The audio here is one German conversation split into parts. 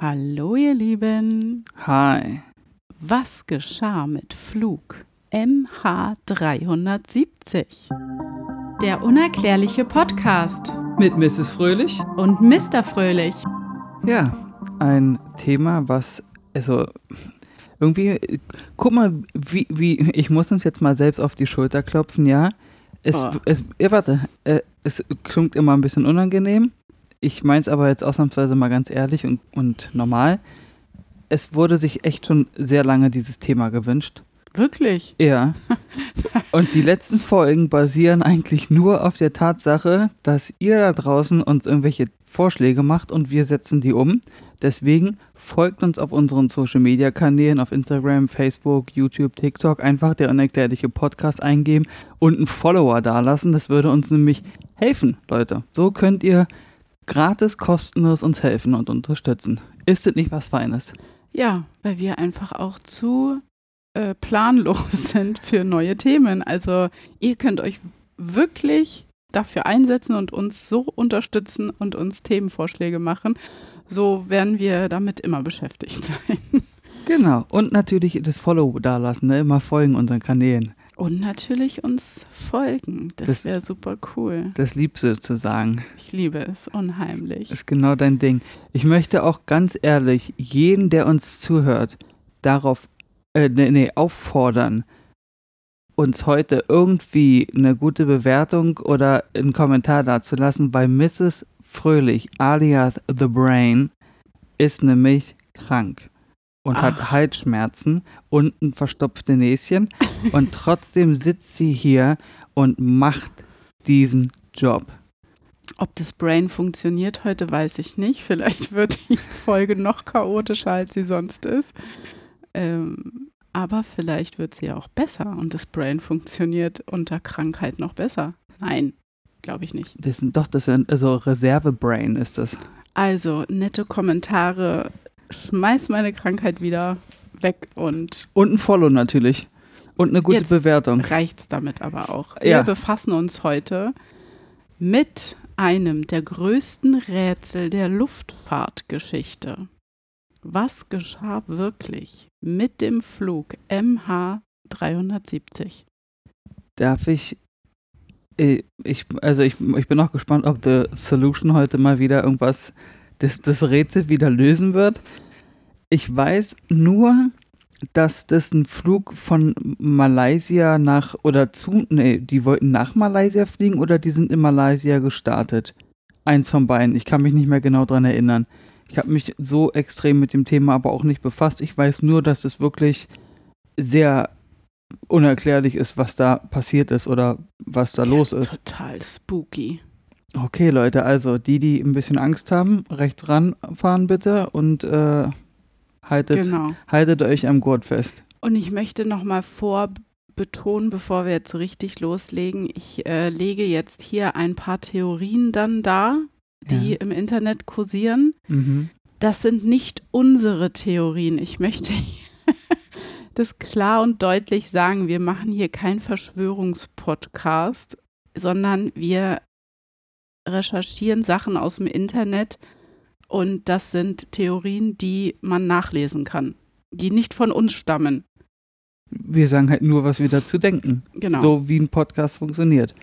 Hallo ihr Lieben. Hi. Was geschah mit Flug MH370? Der unerklärliche Podcast Mit Mrs. Fröhlich? und Mr. Fröhlich. Ja, ein Thema, was, also, irgendwie, guck mal, wie, wie, ich muss uns jetzt mal selbst auf die Schulter klopfen, ja. Es, Oh. es ja, warte, äh, es klingt immer ein bisschen unangenehm. Ich meine es aber jetzt ausnahmsweise mal ganz ehrlich und, und normal. Es wurde sich echt schon sehr lange dieses Thema gewünscht. Wirklich? Ja. Und die letzten Folgen basieren eigentlich nur auf der Tatsache, dass ihr da draußen uns irgendwelche Vorschläge macht und wir setzen die um. Deswegen folgt uns auf unseren Social Media Kanälen auf Instagram, Facebook, YouTube, TikTok. Einfach der unerklärliche Podcast eingeben und einen Follower dalassen. Das würde uns nämlich helfen, Leute. So könnt ihr gratis, kostenlos uns helfen und unterstützen. Ist das nicht was Feines? Ja, weil wir einfach auch zu äh, planlos sind für neue Themen. Also ihr könnt euch wirklich dafür einsetzen und uns so unterstützen und uns Themenvorschläge machen. So werden wir damit immer beschäftigt sein. Genau. Und natürlich das Follow dalassen, ne? Immer folgen unseren Kanälen. Und natürlich uns folgen. Das, Das- wäre super cool. Das Liebste zu sagen. Ich liebe es unheimlich. Ist genau dein Ding. Ich möchte auch ganz ehrlich jeden, der uns zuhört, darauf, äh, nee, nee, auffordern, uns heute irgendwie eine gute Bewertung oder einen Kommentar dazulassen, weil Mrs. Fröhlich, alias The Brain, ist nämlich krank und Ach. hat Halsschmerzen und ein verstopfte Näschen und trotzdem sitzt sie hier und macht diesen Job. Ob das Brain funktioniert heute, weiß ich nicht. Vielleicht wird die Folge noch chaotischer, als sie sonst ist. Ähm, aber vielleicht wird sie auch besser und das Brain funktioniert unter Krankheit noch besser. Nein, glaube ich nicht. Das sind doch, das sind, also Reserve-Brain ist das. Also, nette Kommentare. Schmeiß meine Krankheit wieder weg und Und ein Follow natürlich. Und eine gute Jetzt Bewertung. reicht's damit aber auch. Wir Ja. befassen uns heute mit einem der größten Rätsel der Luftfahrtgeschichte. Was geschah wirklich mit dem Flug MH370? Darf ich, äh, ich, also ich, ich bin auch gespannt, ob The Solution heute mal wieder irgendwas, das, das Rätsel wieder lösen wird. Ich weiß nur, dass das ein Flug von Malaysia nach, oder zu, nee, die wollten nach Malaysia fliegen oder die sind in Malaysia gestartet. Eins von beiden. Ich kann mich nicht mehr genau dran erinnern. Ich habe mich so extrem mit dem Thema aber auch nicht befasst. Ich weiß nur, dass es wirklich sehr unerklärlich ist, was da passiert ist oder was da los ist. Total spooky. Okay, Leute, also die, die ein bisschen Angst haben, rechts ranfahren bitte und äh, haltet, Genau. haltet euch am Gurt fest. Und ich möchte nochmal vorbetonen, bevor wir jetzt so richtig loslegen, ich äh, lege jetzt hier ein paar Theorien dann dar, die Ja. im Internet kursieren. Mhm. Das sind nicht unsere Theorien. Ich möchte das klar und deutlich sagen. Wir machen hier keinen Verschwörungspodcast, sondern wir recherchieren Sachen aus dem Internet und das sind Theorien, die man nachlesen kann, die nicht von uns stammen. Wir sagen halt nur, was wir dazu denken. Genau. So wie ein Podcast funktioniert.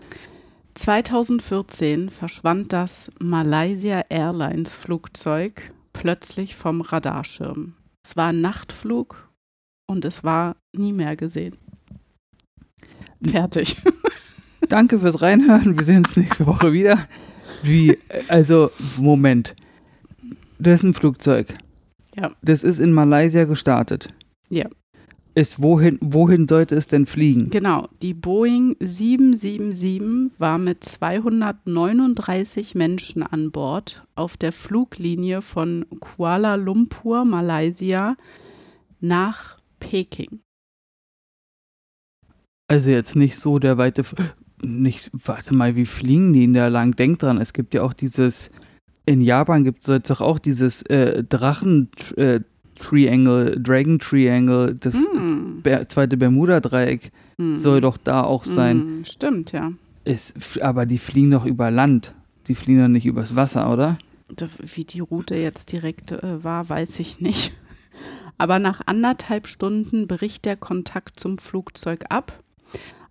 2014 verschwand das Malaysia Airlines Flugzeug plötzlich vom Radarschirm. Es war ein Nachtflug und es war nie mehr gesehen. Fertig. Danke fürs Reinhören. Wir sehen uns nächste Woche wieder. Wie, also, Moment. Das ist ein Flugzeug. Ja. Das ist in Malaysia gestartet. Ja. Ist wohin, wohin sollte es denn fliegen? Genau, die Boeing 777 war mit 239 Menschen an Bord auf der Fluglinie von Kuala Lumpur, Malaysia, nach Peking. Also jetzt nicht so der weite, F nicht, warte mal, wie fliegen die denn da lang? Denk dran, es gibt ja auch dieses, in Japan gibt es jetzt doch auch dieses äh, Drachen äh, Triangle, Dragon Triangle, das Hm. Ber zweite Bermuda-Dreieck Hm. soll doch da auch sein. Hm, Stimmt, ja. Ist, aber die fliegen doch über Land. Die fliegen doch nicht übers Wasser, oder? Wie die Route jetzt direkt äh, war, weiß ich nicht. Aber nach anderthalb Stunden bricht der Kontakt zum Flugzeug ab.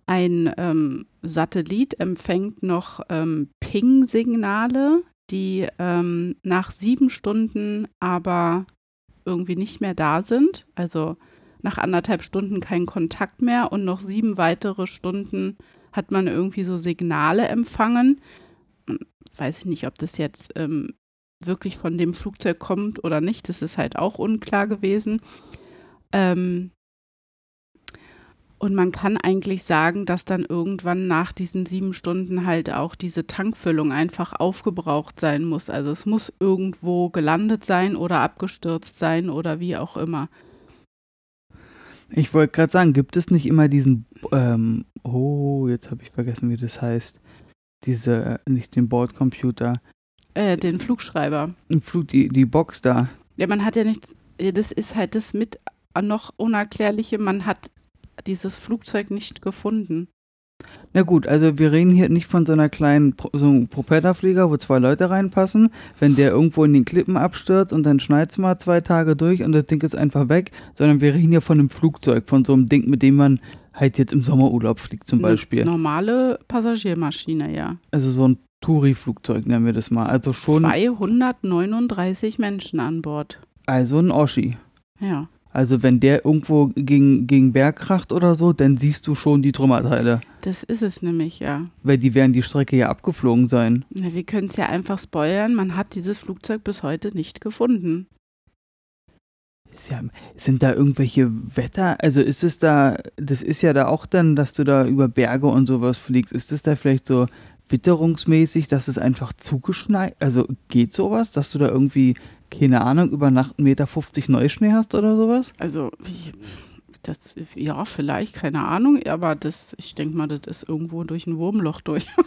Ein ähm, Satellit empfängt noch ähm, Ping-Signale, die ähm, nach sieben Stunden aber irgendwie nicht mehr da sind. Also nach anderthalb Stunden kein Kontakt mehr und noch sieben weitere Stunden hat man irgendwie so Signale empfangen. Weiß ich nicht, ob das jetzt ähm, wirklich von dem Flugzeug kommt oder nicht. Das ist halt auch unklar gewesen. Ähm, und man kann eigentlich sagen, dass dann irgendwann nach diesen sieben Stunden halt auch diese Tankfüllung einfach aufgebraucht sein muss. Also es muss irgendwo gelandet sein oder abgestürzt sein oder wie auch immer. Ich wollte gerade sagen, gibt es nicht immer diesen, ähm, oh, jetzt habe ich vergessen, wie das heißt. Diese, äh, nicht den Bordcomputer. Äh, den Flugschreiber. Flug, die, die Box da. Ja, man hat ja nichts, das ist halt das mit noch Unerklärliche, man hat dieses Flugzeug nicht gefunden. Na gut, also wir reden hier nicht von so einer kleinen so einem Propellerflieger, wo zwei Leute reinpassen. Wenn der irgendwo in den Klippen abstürzt und dann schneit es mal zwei Tage durch und das Ding ist einfach weg, sondern wir reden hier von einem Flugzeug, von so einem Ding, mit dem man halt jetzt im Sommerurlaub fliegt zum Beispiel. Eine normale Passagiermaschine, ja. Also so ein Touri-Flugzeug nennen wir das mal. Also schon 239 Menschen an Bord. Also ein Oschi. Ja. Also wenn der irgendwo gegen, gegen Berg kracht oder so, dann siehst du schon die Trümmerteile. Das ist es nämlich, ja. Weil die werden die Strecke ja abgeflogen sein. Ja, wir können es ja einfach spoilern, man hat dieses Flugzeug bis heute nicht gefunden. Ja, sind da irgendwelche Wetter? Also ist es da, das ist ja da auch dann, dass du da über Berge und sowas fliegst. Ist es da vielleicht so witterungsmäßig, dass es einfach zugeschneit, also geht sowas, dass du da irgendwie keine Ahnung, über Nacht 1,50 Meter Neuschnee hast oder sowas? Also, wie, das, ja, vielleicht, keine Ahnung, aber das, ich denke mal, das ist irgendwo durch ein Wurmloch durch.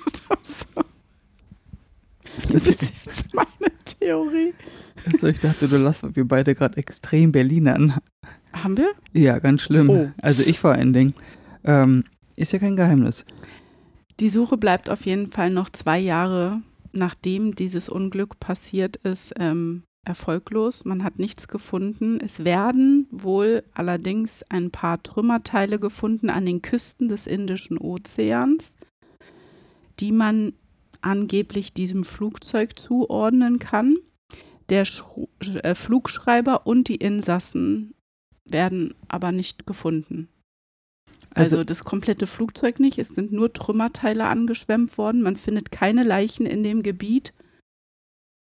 Das ist jetzt meine Theorie. Also ich dachte, du lass wir beide gerade extrem Berlinern. Haben wir? Ja, ganz schlimm. Oh. Also ich vor allen Dingen. Ähm, ist ja kein Geheimnis. Die Suche bleibt auf jeden Fall noch zwei Jahre, nachdem dieses Unglück passiert ist, ähm, erfolglos. Man hat nichts gefunden. Es werden wohl allerdings ein paar Trümmerteile gefunden an den Küsten des Indischen Ozeans, die man angeblich diesem Flugzeug zuordnen kann. Der Schru äh, Flugschreiber und die Insassen werden aber nicht gefunden. Also, also, das komplette Flugzeug nicht. Es sind nur Trümmerteile angeschwemmt worden. Man findet keine Leichen in dem Gebiet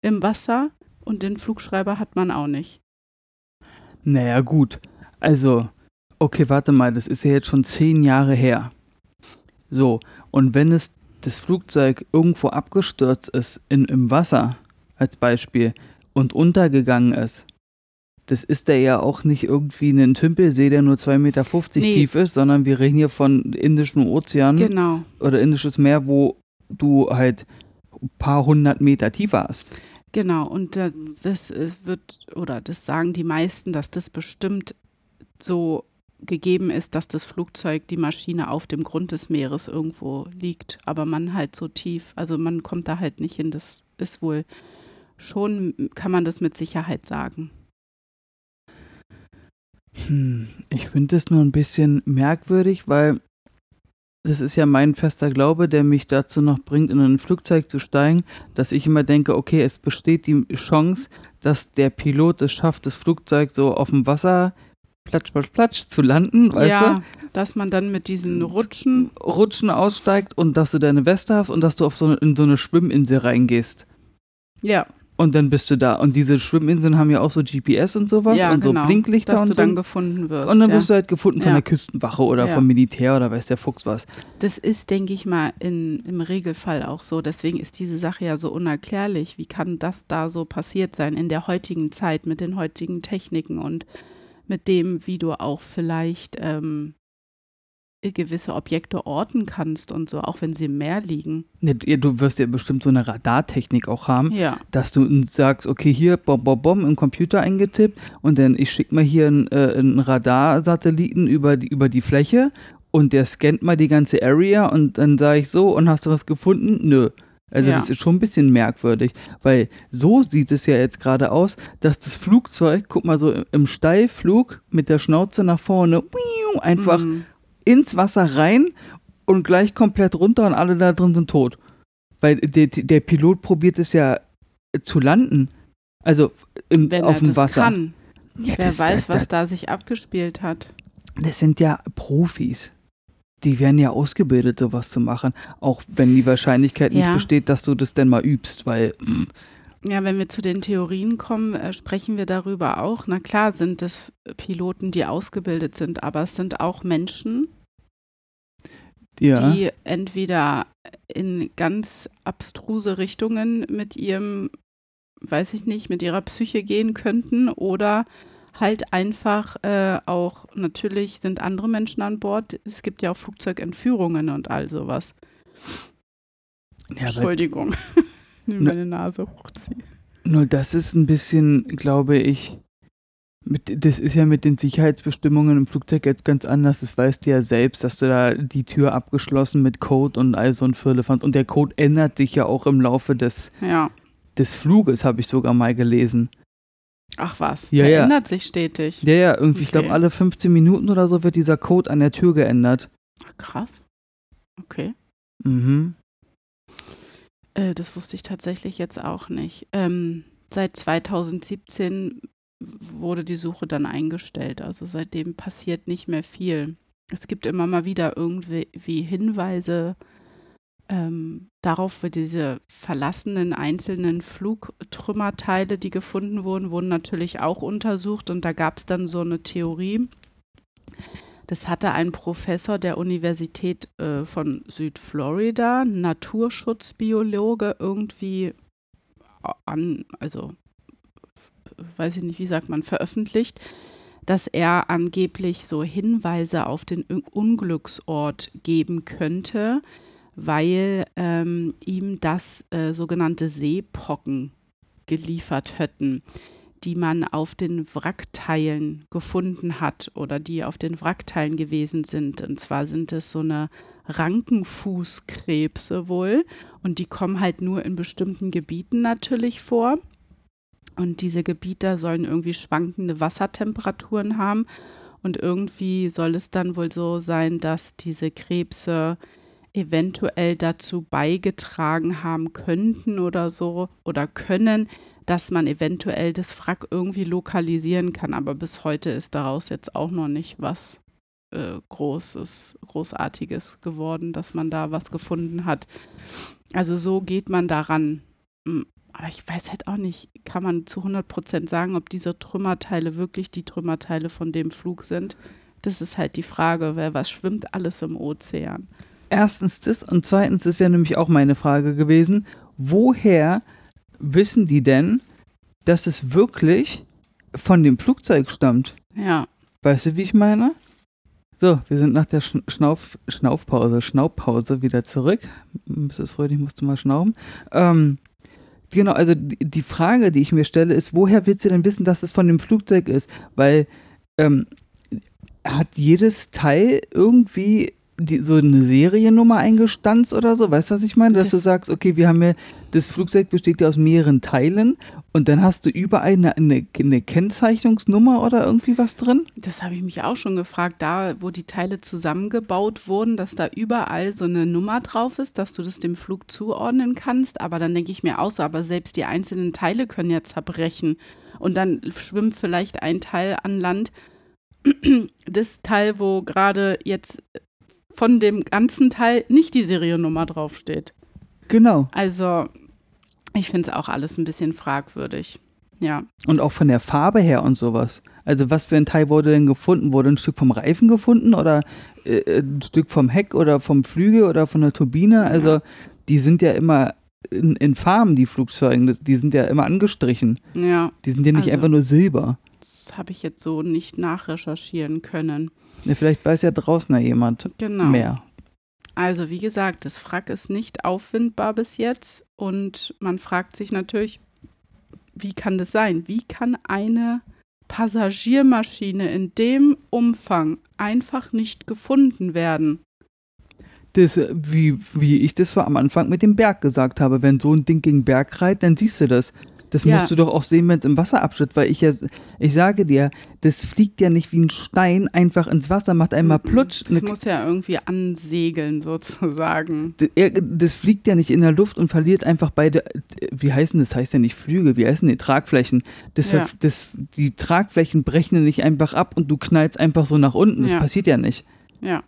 im Wasser. Und den Flugschreiber hat man auch nicht. Naja, gut. Also, okay, warte mal, das ist ja jetzt schon zehn Jahre her. So, und wenn es das Flugzeug irgendwo abgestürzt ist in, im Wasser, als Beispiel, und untergegangen ist, das ist der ja auch nicht irgendwie ein Tümpelsee, der nur 2,50 Meter nee. tief ist, sondern wir reden hier von Indischem Ozean genau. oder Indisches Meer, wo du halt ein paar hundert Meter tiefer hast. Genau, und das, das wird, oder das sagen die meisten, dass das bestimmt so gegeben ist, dass das Flugzeug, die Maschine auf dem Grund des Meeres irgendwo liegt, aber man halt so tief, also man kommt da halt nicht hin, das ist wohl schon, kann man das mit Sicherheit sagen. Hm, ich finde das nur ein bisschen merkwürdig, weil das ist ja mein fester Glaube, der mich dazu noch bringt, in ein Flugzeug zu steigen, dass ich immer denke, okay, es besteht die Chance, dass der Pilot es schafft, das Flugzeug so auf dem Wasser platsch, platsch, platsch zu landen, weißt ja, du? dass man dann mit diesen Rutschen Rutschen aussteigt und dass du deine Weste hast und dass du auf so in so eine Schwimminsel reingehst. Ja. Und dann bist du da. Und diese Schwimminseln haben ja auch so GPS und sowas ja, und genau, so Blinklichter dass und du so. dann gefunden wirst. Und dann ja. wirst du halt gefunden von ja. der Küstenwache oder vom Militär oder weiß der Fuchs was. Das ist, denke ich mal, in, im Regelfall auch so. Deswegen ist diese Sache ja so unerklärlich. Wie kann das da so passiert sein in der heutigen Zeit mit den heutigen Techniken und mit dem, wie du auch vielleicht ähm, gewisse Objekte orten kannst und so, auch wenn sie im Meer liegen. Ja, du wirst ja bestimmt so eine Radartechnik auch haben, ja. dass du sagst, okay, hier bom, bom, bom im Computer eingetippt und dann ich schicke mal hier einen, äh, einen Radarsatelliten über die, über die Fläche und der scannt mal die ganze Area und dann sage ich so und hast du was gefunden? Nö. Also Ja. das ist schon ein bisschen merkwürdig, weil so sieht es ja jetzt gerade aus, dass das Flugzeug, guck mal so im Steilflug mit der Schnauze nach vorne, einfach Mhm. Ins Wasser rein und gleich komplett runter und alle da drin sind tot. Weil der, der Pilot probiert es ja zu landen. Also im, Wenn auf dem Wasser. kann. Ja, Wer weiß, das, was da sich abgespielt hat. Das sind ja Profis. Die werden ja ausgebildet, sowas zu machen. Auch wenn die Wahrscheinlichkeit nicht Ja. besteht, dass du das denn mal übst, weil Ja, wenn wir zu den Theorien kommen, äh, sprechen wir darüber auch. Na klar sind es Piloten, die ausgebildet sind, aber es sind auch Menschen, ja. die entweder in ganz abstruse Richtungen mit ihrem, weiß ich nicht, mit ihrer Psyche gehen könnten oder halt einfach äh, auch, natürlich sind andere Menschen an Bord. Es gibt ja auch Flugzeugentführungen und all sowas. ja Entschuldigung. Ich Ne- meine Nase hochziehen. Nur das ist ein bisschen, glaube ich, mit, das ist ja mit den Sicherheitsbestimmungen im Flugzeug jetzt ganz anders. Das weißt du ja selbst, dass du da die Tür abgeschlossen mit Code und all so ein Firlefanz. Und der Code ändert sich ja auch im Laufe des, Ja. des Fluges, habe ich sogar mal gelesen. Ach was, Ja, der ja. ändert sich stetig. Ja, ja, irgendwie, ich Okay. glaube, alle 15 Minuten oder so wird dieser Code an der Tür geändert. Ach, krass. Okay. Mhm. Äh, das wusste ich tatsächlich jetzt auch nicht. Ähm, seit 2017 wurde die Suche dann eingestellt. Also seitdem passiert nicht mehr viel. Es gibt immer mal wieder irgendwie wie Hinweise ähm, darauf, wie diese verlassenen einzelnen Flugtrümmerteile, die gefunden wurden, wurden natürlich auch untersucht. Und da gab es dann so eine Theorie. Das hatte ein Professor der Universität äh, von Südflorida, Naturschutzbiologe, irgendwie an, also weiß ich nicht, wie sagt man, veröffentlicht, dass er angeblich so Hinweise auf den Un- Unglücksort geben könnte, weil ähm, ihm das äh, sogenannte Seepocken geliefert hätten, die man auf den Wrackteilen gefunden hat oder die auf den Wrackteilen gewesen sind. Und zwar sind es so eine Rankenfußkrebse wohl und die kommen halt nur in bestimmten Gebieten natürlich vor. Und diese Gebiete sollen irgendwie schwankende Wassertemperaturen haben. Und irgendwie soll es dann wohl so sein, dass diese Krebse eventuell dazu beigetragen haben könnten oder so oder können, dass man eventuell das Wrack irgendwie lokalisieren kann. Aber bis heute ist daraus jetzt auch noch nicht was äh, Großes, Großartiges geworden, dass man da was gefunden hat. Also so geht man daran. Mm, Aber ich weiß halt auch nicht, kann man zu 100 Prozent sagen, ob diese Trümmerteile wirklich die Trümmerteile von dem Flug sind. Das ist halt die Frage, weil was schwimmt alles im Ozean? Erstens das und zweitens, das wäre nämlich auch meine Frage gewesen, woher wissen die denn, dass es wirklich von dem Flugzeug stammt? Ja, Weißt du, wie ich meine? So, wir sind nach der Sch Schnauf Schnaufpause, Schnauppause wieder zurück. Mrs. Fröhlich musste mal schnauben. Ähm, genau, also die, die Frage, die ich mir stelle, ist, woher willst du denn wissen, dass es von dem Flugzeug ist? Weil ähm, hat jedes Teil irgendwie die, so eine Seriennummer eingestanzt oder so? Weißt du, was ich meine? Dass Das- du sagst, okay, wir haben ja, das Flugzeug besteht ja aus mehreren Teilen und dann hast du überall eine, eine, eine Kennzeichnungsnummer oder irgendwie was drin? das habe ich mich auch schon gefragt, da wo die Teile zusammengebaut wurden, dass da überall so eine Nummer drauf ist, dass du das dem Flug zuordnen kannst. Aber dann denke ich mir auch so, aber selbst die einzelnen Teile können ja zerbrechen. Und dann schwimmt vielleicht ein Teil an Land. Das Teil, wo gerade jetzt von dem ganzen Teil nicht die Seriennummer draufsteht. Genau. Also, ich finde es auch alles ein bisschen fragwürdig. Ja. Und auch von der Farbe her und sowas. Also was für ein Teil wurde denn gefunden? Wurde ein Stück vom Reifen gefunden oder äh, ein Stück vom Heck oder vom Flügel oder von der Turbine? Also die sind ja immer in, in Farben, die Flugzeuge. Die sind ja immer angestrichen. Ja, Die sind ja nicht Also- einfach nur Silber. das habe ich jetzt so nicht nachrecherchieren können. Vielleicht weiß ja draußen ja jemand Genau. mehr. Also, wie gesagt, das Wrack ist nicht auffindbar bis jetzt und man fragt sich natürlich, wie kann das sein? Wie kann eine Passagiermaschine in dem Umfang einfach nicht gefunden werden? das, wie, wie ich das vor am Anfang mit dem Berg gesagt habe. Wenn so ein Ding gegen Berg reiht, dann siehst du das. Das Ja. musst du doch auch sehen, wenn es im Wasser abschüttet, weil ich ja, ich sage dir, das fliegt ja nicht wie ein Stein einfach ins Wasser, macht einmal plutsch. Das muss ja irgendwie ansegeln, sozusagen. Das fliegt ja nicht in der Luft und verliert einfach beide, wie heißen das? Heißt ja nicht Flügel, wie heißen die Tragflächen? Das, Ja. das, die Tragflächen brechen ja nicht einfach ab und du knallst einfach so nach unten. Das Ja. passiert ja nicht. Ja.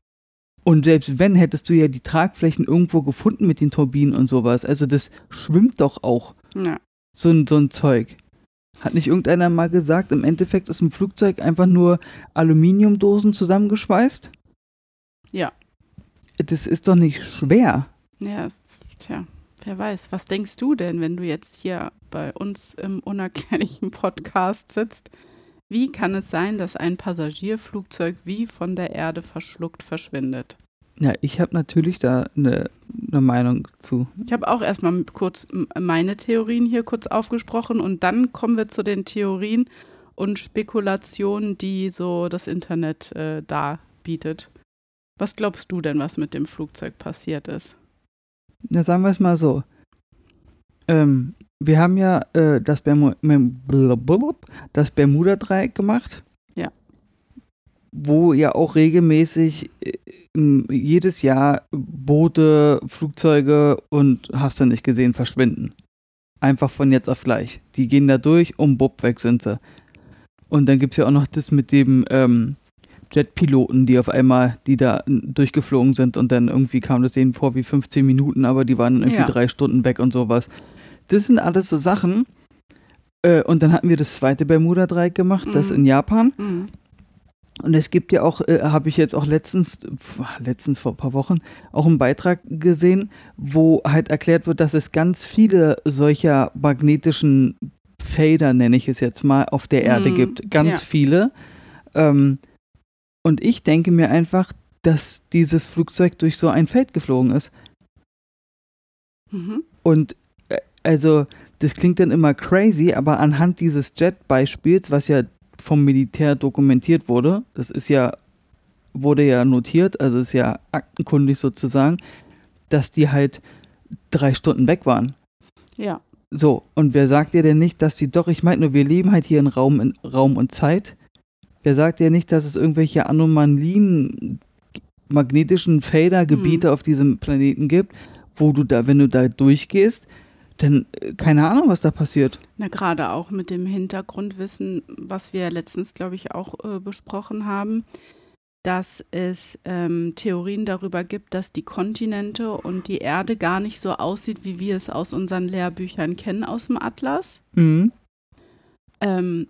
Und selbst wenn, hättest du ja die Tragflächen irgendwo gefunden mit den Turbinen und sowas. Also das schwimmt doch auch, Ja. So ein, so ein Zeug. Hat nicht irgendeiner mal gesagt, im Endeffekt ist ein Flugzeug einfach nur Aluminiumdosen zusammengeschweißt? Ja. Das ist doch nicht schwer. Ja, ist, tja, wer weiß. Was denkst du denn, wenn du jetzt hier bei uns im unerklärlichen Podcast sitzt? Wie kann es sein, dass ein Passagierflugzeug wie von der Erde verschluckt verschwindet? Ja, ich habe natürlich da eine ne Meinung zu. Ich habe auch erstmal kurz meine Theorien hier kurz aufgesprochen und dann kommen wir zu den Theorien und Spekulationen, die so das Internet äh, darbietet. Was glaubst du denn, was mit dem Flugzeug passiert ist? Na, sagen wir es mal so. Ähm, wir haben ja äh, das, Bermu das Bermuda-Dreieck gemacht. Ja. Wo ja auch regelmäßig äh, jedes Jahr Boote, Flugzeuge und hast du nicht gesehen, verschwinden. Einfach von jetzt auf gleich. Die gehen da durch und bupp, weg sind sie. Und dann gibt es ja auch noch das mit dem ähm, Jetpiloten, die auf einmal, die da durchgeflogen sind und dann irgendwie kam das denen vor wie 15 Minuten, aber die waren irgendwie Ja. drei Stunden weg und sowas. Das sind alles so Sachen. Äh, und dann hatten wir das zweite Bermuda-Dreieck gemacht, das Mhm. in Japan. Mhm. Und es gibt ja auch, äh, habe ich jetzt auch letztens, pf, letztens vor ein paar Wochen, auch einen Beitrag gesehen, wo halt erklärt wird, dass es ganz viele solcher magnetischen Fader, nenne ich es jetzt mal, auf der Erde Mhm, gibt. Ganz ja. viele. Ähm, und ich denke mir einfach, dass dieses Flugzeug durch so ein Feld geflogen ist. Mhm. Und äh, also, das klingt dann immer crazy, aber anhand dieses Jet-Beispiels, was ja vom Militär dokumentiert wurde, das ist ja, wurde ja notiert, also ist ja aktenkundig sozusagen, dass die halt drei Stunden weg waren. Ja. So, und wer sagt dir denn nicht, dass die doch, ich meine nur, wir leben halt hier in Raum, in Raum und Zeit. Wer sagt dir nicht, dass es irgendwelche Anomalien, magnetischen Fader-Gebiete auf diesem Planeten gibt, wo du da, wenn du da durchgehst, dann äh, keine Ahnung, was da passiert. Na, gerade auch mit dem Hintergrundwissen, was wir letztens, glaube ich, auch äh, besprochen haben, dass es ähm, Theorien darüber gibt, dass die Kontinente und die Erde gar nicht so aussieht, wie wir es aus unseren Lehrbüchern kennen aus dem Atlas. Mhm. Ähm,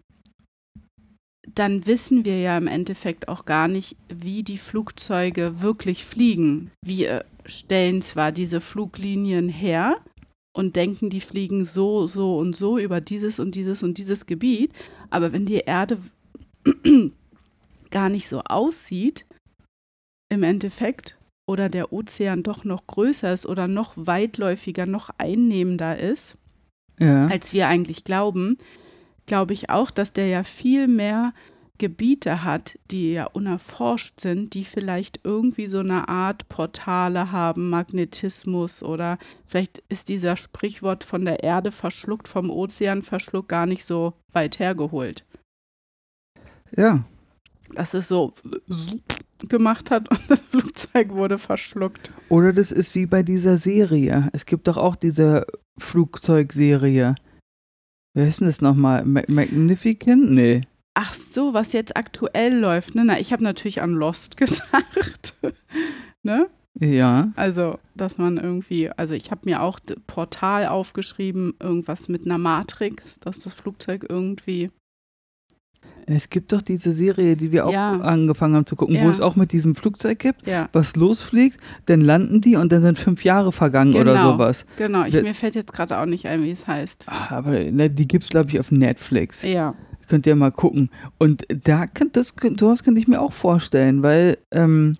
dann wissen wir ja im Endeffekt auch gar nicht, wie die Flugzeuge wirklich fliegen. Wir stellen zwar diese Fluglinien her und denken, die fliegen so, so und so über dieses und dieses und dieses Gebiet, aber wenn die Erde gar nicht so aussieht, im Endeffekt, oder der Ozean doch noch größer ist oder noch weitläufiger, noch einnehmender ist, Ja. als wir eigentlich glauben, glaube ich auch, dass der ja viel mehr Gebiete hat, die ja unerforscht sind, die vielleicht irgendwie so eine Art Portale haben, Magnetismus oder vielleicht ist dieser Sprichwort von der Erde verschluckt, vom Ozean verschluckt gar nicht so weit hergeholt. ja. Dass es so gemacht hat und das Flugzeug wurde verschluckt. Oder das ist wie bei dieser Serie. Es gibt doch auch diese Flugzeugserie. Wer ist denn das nochmal? Ma Magnificent? Nee. Ach so, was jetzt aktuell läuft. Ne? Na, ich habe natürlich an Lost gedacht. ne? Ja. Also, dass man irgendwie, also ich habe mir auch Portal aufgeschrieben, irgendwas mit einer Matrix, dass das Flugzeug irgendwie. Es gibt doch diese Serie, die wir auch Ja. angefangen haben zu gucken, wo Ja. es auch mit diesem Flugzeug gibt, Ja, was losfliegt, dann landen die und dann sind fünf Jahre vergangen oder Genau. sowas. genau. Ich, mir fällt jetzt gerade auch nicht ein, wie es heißt. Ah, Aber ne, die gibt's glaube ich auf Netflix. Ja. Könnt ihr mal gucken. Und da könnt das, sowas könnte ich mir auch vorstellen, weil, ähm,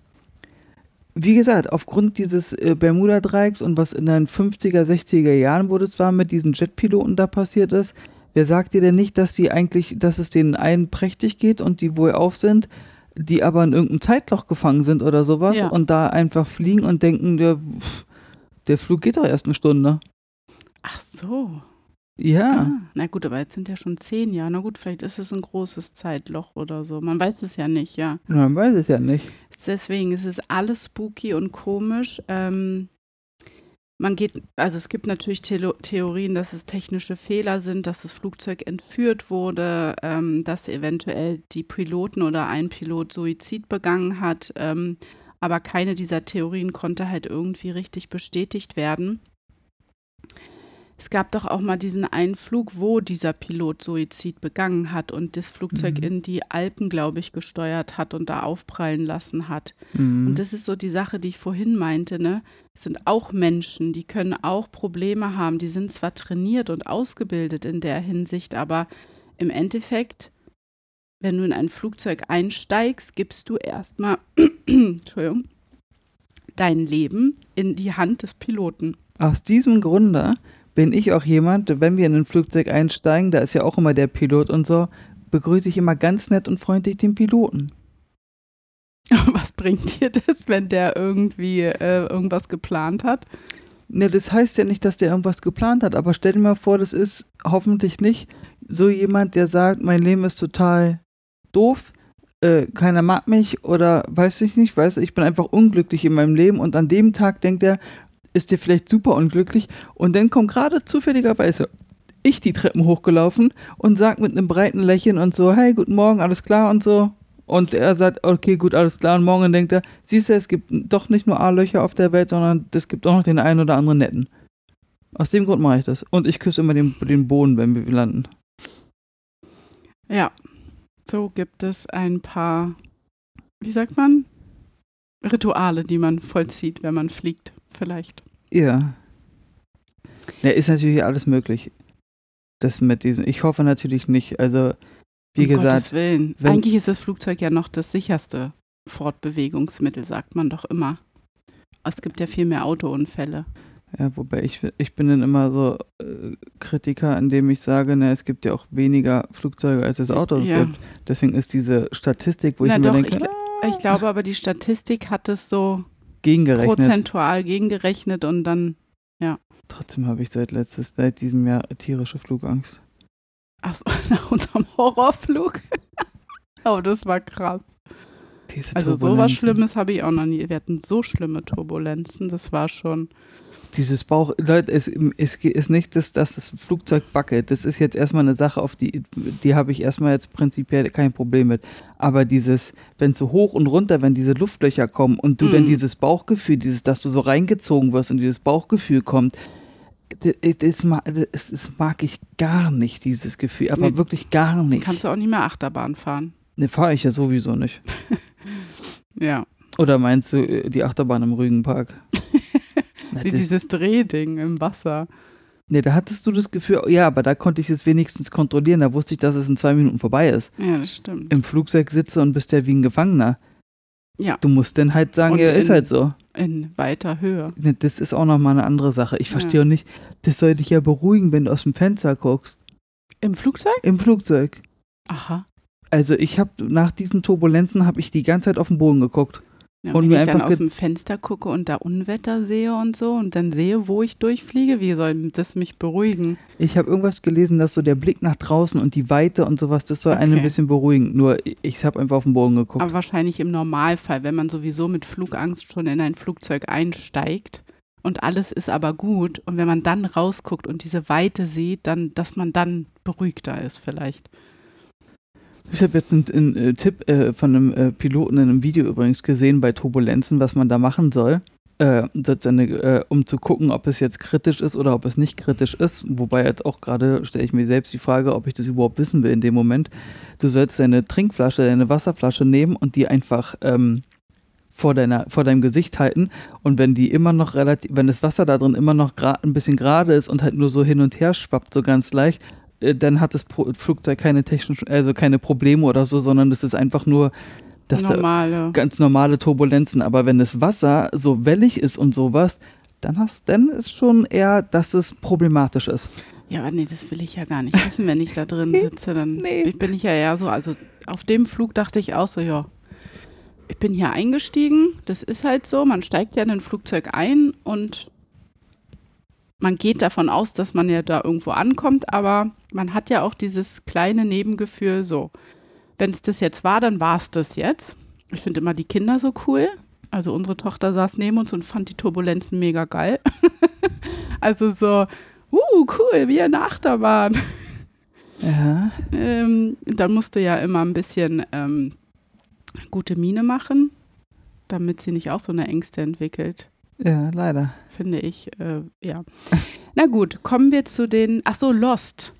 wie gesagt, aufgrund dieses äh, Bermuda-Dreiecks und was in den 50er, 60er Jahren, wo das war, mit diesen Jetpiloten da passiert ist, wer sagt dir denn nicht, dass die eigentlich, dass es denen allen prächtig geht und die wohl auf sind, die aber in irgendeinem Zeitloch gefangen sind oder sowas Ja. und da einfach fliegen und denken, der, der Flug geht doch erst eine Stunde. Ach so. Ja, Ah, na gut, aber jetzt sind ja schon zehn Jahre. Na gut, vielleicht ist es ein großes Zeitloch oder so. Man weiß es ja nicht, ja. man weiß es ja nicht. Deswegen ist es alles spooky und komisch. Ähm, man geht, also es gibt natürlich Thelo- Theorien, dass es technische Fehler sind, dass das Flugzeug entführt wurde, ähm, dass eventuell die Piloten oder ein Pilot Suizid begangen hat. Ähm, aber keine dieser Theorien konnte halt irgendwie richtig bestätigt werden. Es gab doch auch mal diesen einen Flug, wo dieser Pilot Suizid begangen hat und das Flugzeug Mhm. in die Alpen, glaube ich, gesteuert hat und da aufprallen lassen hat. Mhm. Und das ist so die Sache, die ich vorhin meinte, ne? Es sind auch Menschen, die können auch Probleme haben. Die sind zwar trainiert und ausgebildet in der Hinsicht, aber im Endeffekt, wenn du in ein Flugzeug einsteigst, gibst du erstmal, Entschuldigung, dein Leben in die Hand des Piloten. Aus diesem Grunde bin ich auch jemand, wenn wir in ein Flugzeug einsteigen, da ist ja auch immer der Pilot und so, begrüße ich immer ganz nett und freundlich den Piloten. Was bringt dir das, wenn der irgendwie äh, irgendwas geplant hat? Ne, das heißt ja nicht, dass der irgendwas geplant hat, aber stell dir mal vor, das ist hoffentlich nicht so jemand, der sagt, mein Leben ist total doof, äh, keiner mag mich oder weiß ich nicht, weiß ich bin einfach unglücklich in meinem Leben und an dem Tag denkt er, ist der vielleicht super unglücklich und dann kommt gerade zufälligerweise ich die Treppen hochgelaufen und sag mit einem breiten Lächeln und so, hey, guten Morgen, alles klar und so. Und er sagt, okay, gut, alles klar. Und morgen denkt er, siehst du, es gibt doch nicht nur A-Löcher auf der Welt, sondern es gibt auch noch den einen oder anderen netten. Aus dem Grund mache ich das. Und ich küsse immer den, den Boden, wenn wir landen. Ja, so gibt es ein paar, wie sagt man, Rituale, die man vollzieht, wenn man fliegt, vielleicht. Ja. Ja, ist natürlich alles möglich. Das mit diesem, ich hoffe natürlich nicht. Also, wie um gesagt, Gottes Willen. Eigentlich ist das Flugzeug ja noch das sicherste Fortbewegungsmittel, sagt man doch immer. Es gibt ja viel mehr Autounfälle. Ja, wobei ich, ich bin dann immer so äh, Kritiker, indem ich sage, ne, es gibt ja auch weniger Flugzeuge, als es Autos Ja. gibt. Deswegen ist diese Statistik, wo Na ich mir doch, denke, ich ah, Ich glaube aber, die Statistik hat es so gegengerechnet. prozentual gegengerechnet und dann, Trotzdem habe ich seit letztes, seit diesem Jahr tierische Flugangst. ach so, nach unserem Horrorflug. oh, das war krass. Diese Also sowas. Schlimmes habe ich auch noch nie. Wir hatten so schlimme Turbulenzen, das war schon. Dieses Bauch, Leute, es, es ist nicht, das, dass das Flugzeug wackelt. Das ist jetzt erstmal eine Sache, auf die, die habe ich erstmal jetzt prinzipiell kein Problem mit. Aber dieses, wenn so hoch und runter, wenn diese Luftlöcher kommen und du dann Mm. dieses Bauchgefühl, dieses, dass du so reingezogen wirst und dieses Bauchgefühl kommt, das, das, das, das mag ich gar nicht, dieses Gefühl. Aber Nee. wirklich gar Dann nicht. kannst du auch nicht mehr Achterbahn fahren. Ne, fahre ich ja sowieso nicht. Ja. Oder meinst du äh, die Achterbahn im Rügenpark? Wie dieses Drehding im Wasser. Nee, da hattest du das Gefühl, ja, aber da konnte ich es wenigstens kontrollieren. Da wusste ich, dass es in zwei Minuten vorbei ist. Ja, das stimmt. Im Flugzeug sitze und bist ja wie ein Gefangener. Ja. Du musst dann halt sagen, ja, ist halt so. In weiter Höhe. Ne, Das ist auch nochmal eine andere Sache. Ich Ja. verstehe auch nicht, das soll dich ja beruhigen, wenn du aus dem Fenster guckst. Im Flugzeug? Im Flugzeug. Aha. Also ich habe nach diesen Turbulenzen habe ich die ganze Zeit auf den Boden geguckt. Ja, Und wenn mir ich dann aus dem Fenster gucke und da Unwetter sehe und so und dann sehe, wo ich durchfliege, wie soll das mich beruhigen? Ich habe irgendwas gelesen, dass so der Blick nach draußen und die Weite und sowas, das soll einen ein Okay. bisschen beruhigen. Nur ich habe einfach auf den Boden geguckt. Aber wahrscheinlich im Normalfall, wenn man sowieso mit Flugangst schon in ein Flugzeug einsteigt und alles ist aber gut und wenn man dann rausguckt und diese Weite sieht, dann, dass man dann beruhigter ist vielleicht. Ich habe jetzt einen, einen äh, Tipp äh, von einem äh, Piloten in einem Video übrigens gesehen bei Turbulenzen, was man da machen soll, äh, äh, um zu gucken, ob es jetzt kritisch ist oder ob es nicht kritisch ist. Wobei jetzt auch gerade stelle ich mir selbst die Frage, ob ich das überhaupt wissen will in dem Moment. Du sollst deine Trinkflasche, deine Wasserflasche nehmen und die einfach ähm, vor, deiner, vor deinem Gesicht halten. Und wenn die immer noch relativ, wenn das Wasser da drin immer noch ein bisschen gerade ist und halt nur so hin und her schwappt, so ganz leicht, dann hat das Flugzeug keine technischen, also keine Probleme oder so, sondern es ist einfach nur, dass da Normale. ganz normale Turbulenzen. Aber wenn das Wasser so wellig ist und sowas, dann hast, dann ist schon eher, dass es problematisch ist. Ja, aber nee, das will ich ja gar nicht wissen, wenn ich da drin sitze. Dann Nee. bin ich ja eher so, also auf dem Flug dachte ich auch so, ja, ich bin hier eingestiegen, das ist halt so, man steigt ja in ein Flugzeug ein und man geht davon aus, dass man ja da irgendwo ankommt, aber man hat ja auch dieses kleine Nebengefühl, so, wenn es das jetzt war, dann war es das jetzt. Ich finde immer die Kinder so cool. Also unsere Tochter saß neben uns und fand die Turbulenzen mega geil. also so, uh, cool, wie eine Achterbahn. Ja. Ähm, dann musst du ja immer ein bisschen ähm, gute Miene machen, damit sie nicht auch so eine Ängste entwickelt, Ja, leider. finde ich. Äh, ja. Na gut, kommen wir zu den. Ach so, Lost.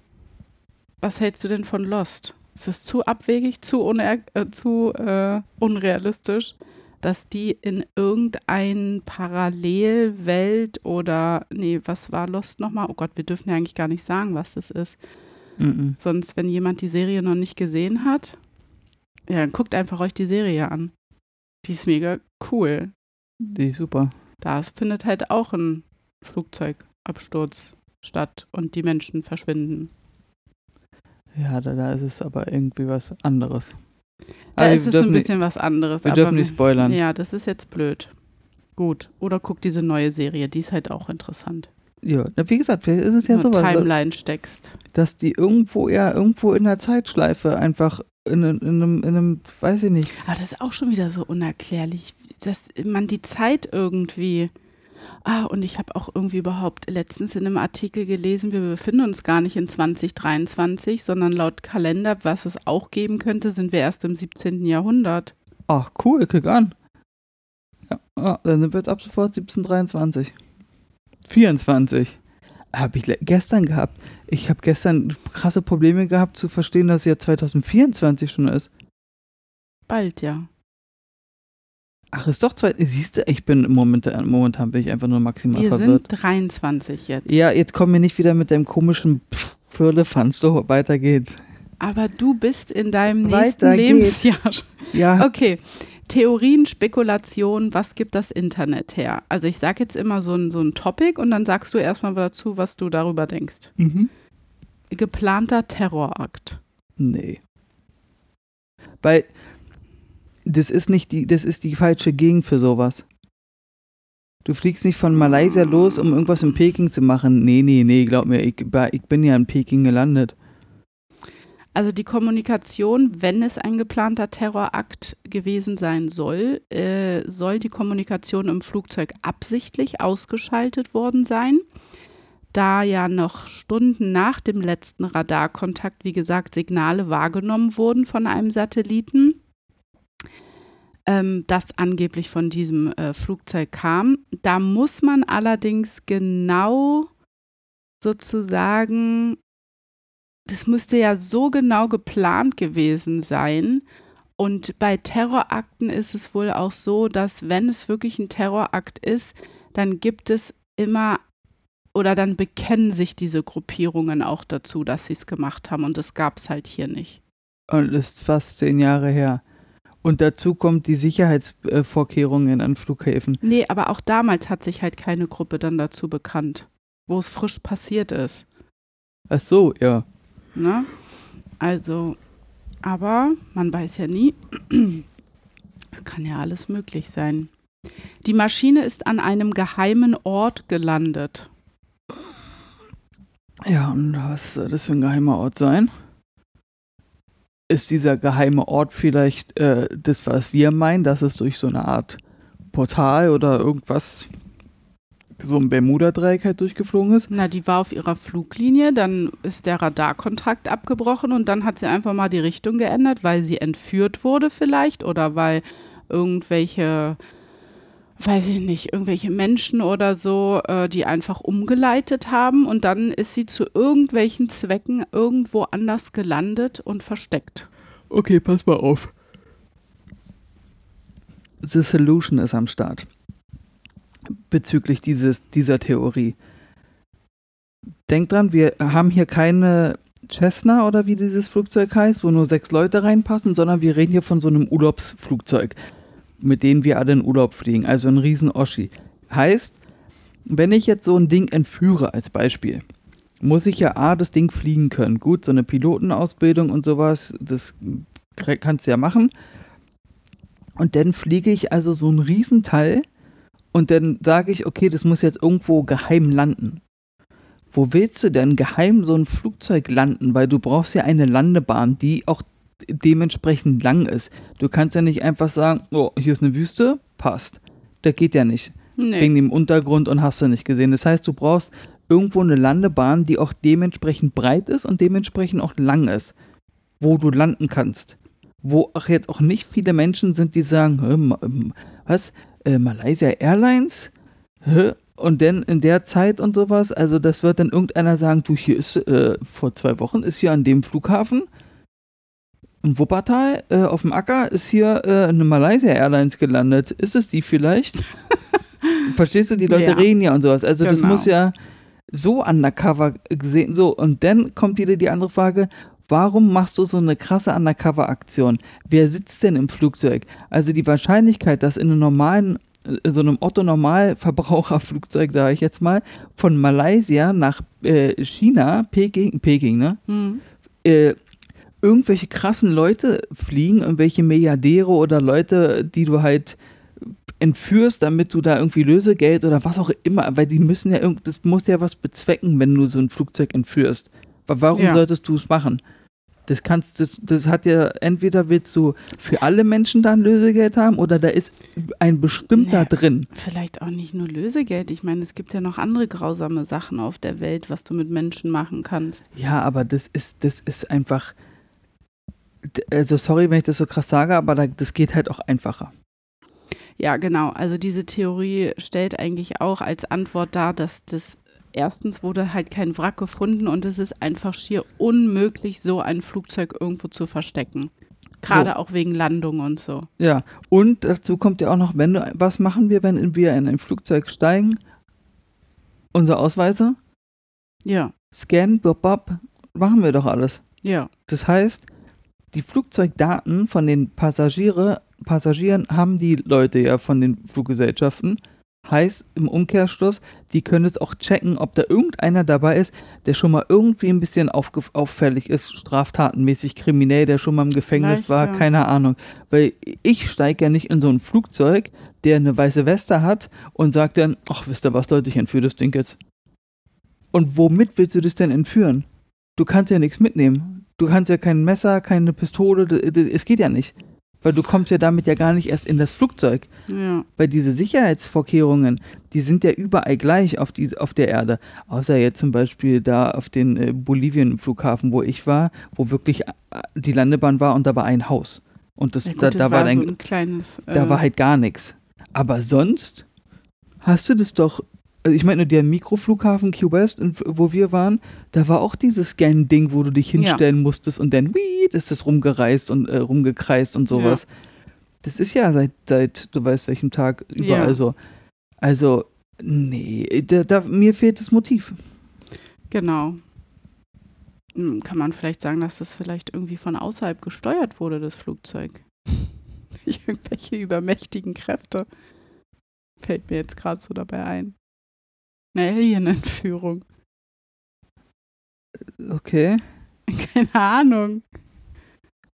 Was hältst du denn von Lost? Ist es zu abwegig, zu, äh, zu äh, unrealistisch, dass die in irgendein Parallelwelt oder nee, was war Lost nochmal? Oh Gott, wir dürfen ja eigentlich gar nicht sagen, was das ist. Mhm. Sonst, wenn jemand die Serie noch nicht gesehen hat, ja, dann guckt einfach euch die Serie an. Die ist mega cool. Die ist super. Da findet halt auch ein Flugzeugabsturz statt und die Menschen verschwinden. Ja, da, da ist es aber irgendwie was anderes. Da Aber ist es ein bisschen was anderes. Wir aber dürfen nicht spoilern. Ja, das ist jetzt blöd. Gut. Oder guckt diese neue Serie, die ist halt auch interessant. Ja, wie gesagt, vielleicht ist es ja Nur sowas, Timeline steckst. dass die irgendwo ja irgendwo in der Zeitschleife einfach in, in, in, einem, in einem, weiß ich nicht. Aber das ist auch schon wieder so unerklärlich, dass man die Zeit irgendwie. Ah, und ich habe auch irgendwie überhaupt letztens in einem Artikel gelesen, wir befinden uns gar nicht in 2023, sondern laut Kalender, was es auch geben könnte, sind wir erst im 17. Jahrhundert. Ach, cool, guck an. Ja, ah, dann sind wir jetzt ab sofort 1723. 24. Habe ich gestern gehabt. Ich habe gestern krasse Probleme gehabt zu verstehen, dass es ja 2024 schon ist. Bald, ja. Ach, ist doch zwei. Siehst du, ich bin momentan, momentan bin ich einfach nur maximal Wir verwirrt. sind 23 jetzt. Ja, jetzt komm mir nicht wieder mit deinem komischen Firlefanz, doch, weiter geht's. Aber du bist in deinem Weiter nächsten geht's. Lebensjahr. Ja, Okay. Theorien, Spekulationen, was gibt das Internet her? Also ich sage jetzt immer so ein, so ein Topic und dann sagst du erstmal dazu, was du darüber denkst. mhm. Geplanter Terrorakt. Nee. Weil das ist nicht die, das ist die falsche Gegend für sowas. Du fliegst nicht von Malaysia los, um irgendwas in Peking zu machen. Nee, nee, nee, glaub mir, ich, ich bin ja in Peking gelandet. Also die Kommunikation, wenn es ein geplanter Terrorakt gewesen sein soll, äh, soll die Kommunikation im Flugzeug absichtlich ausgeschaltet worden sein, da ja noch Stunden nach dem letzten Radarkontakt, wie gesagt, Signale wahrgenommen wurden von einem Satelliten, ähm, das angeblich von diesem äh, Flugzeug kam. Da muss man allerdings genau sozusagen das müsste ja so genau geplant gewesen sein. Und bei Terrorakten ist es wohl auch so, dass wenn es wirklich ein Terrorakt ist, dann gibt es immer oder dann bekennen sich diese Gruppierungen auch dazu, dass sie es gemacht haben. Und das gab es halt hier nicht. Und ist fast zehn Jahre her. Und dazu kommt die Sicherheitsvorkehrungen an Flughäfen. Nee, aber auch damals hat sich halt keine Gruppe dann dazu bekannt, wo es frisch passiert ist. Ach so, ja. Ne? Also, aber man weiß ja nie. Es kann ja alles möglich sein. Die Maschine ist an einem geheimen Ort gelandet. Ja, und was soll das für ein geheimer Ort sein? Ist dieser geheime Ort vielleicht äh, das, was wir meinen, dass es durch so eine Art Portal oder irgendwas, so ein Bermuda-Dreieck halt durchgeflogen ist? Na, die war auf ihrer Fluglinie, dann ist der Radarkontakt abgebrochen und dann hat sie einfach mal die Richtung geändert, weil sie entführt wurde vielleicht oder weil irgendwelche, weiß ich nicht, irgendwelche Menschen oder so, äh, die einfach umgeleitet haben und dann ist sie zu irgendwelchen Zwecken irgendwo anders gelandet und versteckt. Okay, pass mal auf. The Solution ist am Start. Bezüglich dieses, dieser Theorie. Denk dran, wir haben hier keine Cessna oder wie dieses Flugzeug heißt, wo nur sechs Leute reinpassen, sondern wir reden hier von so einem Urlaubsflugzeug, mit dem wir alle in Urlaub fliegen. Also ein riesen Oschi. Heißt, wenn ich jetzt so ein Ding entführe als Beispiel, muss ich ja A, das Ding fliegen können. Gut, so eine Pilotenausbildung und sowas, das kannst du ja machen. Und dann fliege ich also so ein Riesenteil und dann sage ich, okay, das muss jetzt irgendwo geheim landen. Wo willst du denn geheim so ein Flugzeug landen? Weil du brauchst ja eine Landebahn, die auch dementsprechend lang ist. Du kannst ja nicht einfach sagen, oh, hier ist eine Wüste, passt. Das geht ja nicht. Nee. Wegen dem Untergrund und hast du nicht gesehen. Das heißt, du brauchst irgendwo eine Landebahn, die auch dementsprechend breit ist und dementsprechend auch lang ist, wo du landen kannst. Wo auch jetzt auch nicht viele Menschen sind, die sagen, "Hä, Ma- ähm, was, äh, Malaysia Airlines? Hä? Und dann in der Zeit und sowas, also das wird dann irgendeiner sagen, du, hier ist, äh, vor zwei Wochen ist hier an dem Flughafen in Wuppertal äh, auf dem Acker ist hier äh, eine Malaysia Airlines gelandet. Ist es die vielleicht? Verstehst du, die Leute Ja. reden ja und sowas. Also das Genau. muss ja so undercover gesehen. So, und dann kommt wieder die andere Frage, warum machst du so eine krasse Undercover-Aktion? Wer sitzt denn im Flugzeug? Also die Wahrscheinlichkeit, dass in einem normalen, äh, so einem Otto-Normalverbraucher-Flugzeug, sage ich jetzt mal, von Malaysia nach äh, China, Peking, Peking, ne? Hm. äh, irgendwelche krassen Leute fliegen, irgendwelche Milliardäre oder Leute, die du halt entführst, damit du da irgendwie Lösegeld oder was auch immer, weil die müssen ja irgend, das muss ja was bezwecken, wenn du so ein Flugzeug entführst. Wa- Warum Ja. solltest du es machen? Das kannst, das, das hat ja, entweder willst du für alle Menschen da ein Lösegeld haben oder da ist ein bestimmter Nee. drin. Vielleicht auch nicht nur Lösegeld. Ich meine, es gibt ja noch andere grausame Sachen auf der Welt, was du mit Menschen machen kannst. Ja, aber das ist, das ist einfach, also sorry, wenn ich das so krass sage, aber da, das geht halt auch einfacher. Ja, genau. Also diese Theorie stellt eigentlich auch als Antwort dar, dass das erstens wurde halt kein Wrack gefunden und es ist einfach schier unmöglich, so ein Flugzeug irgendwo zu verstecken. Gerade So. auch wegen Landung und so. Ja, und dazu kommt ja auch noch, wenn du, was machen wir, wenn wir in ein Flugzeug steigen? Unser Ausweise, Ja, Scan, bop, bop, machen wir doch alles. ja, Das heißt, die Flugzeugdaten von den Passagiere, Passagieren haben die Leute ja von den Fluggesellschaften. Heißt im Umkehrschluss, die können es auch checken, ob da irgendeiner dabei ist, der schon mal irgendwie ein bisschen auffällig ist, straftatenmäßig kriminell, der schon mal im Gefängnis Vielleicht, war, ja. keine Ahnung. Weil ich steige ja nicht in so ein Flugzeug, der eine weiße Weste hat und sagt dann, ach, wisst ihr was, Leute, ich entführe das Ding jetzt. Und womit willst du das denn entführen? Du kannst ja nichts mitnehmen. Du kannst ja kein Messer, keine Pistole, es geht ja nicht. Weil du kommst ja damit ja gar nicht erst in das Flugzeug. ja. Weil diese Sicherheitsvorkehrungen, die sind ja überall gleich auf, die, auf der Erde. Außer jetzt zum Beispiel da auf den äh, Bolivien-Flughafen, wo ich war, wo wirklich äh, die Landebahn war und da war ein Haus. Und das, ja gut, da, das da, war, war dann, so ein kleines. da äh, war halt gar nichts. Aber sonst hast du das doch. Also ich meine, der Mikroflughafen Key West, wo wir waren, da war auch dieses Scan-Ding, wo du dich hinstellen musstest und dann wied, ist das rumgereist und äh, rumgekreist und sowas. Das ist ja seit, seit, du weißt welchem Tag, überall Ja. so. Also, nee, da, da, mir fehlt das Motiv. Genau. Hm, Kann man vielleicht sagen, dass das vielleicht irgendwie von außerhalb gesteuert wurde, das Flugzeug? Irgendwelche übermächtigen Kräfte. Fällt mir jetzt gerade so dabei ein. Eine Alien-Entführung. Okay, Keine Ahnung.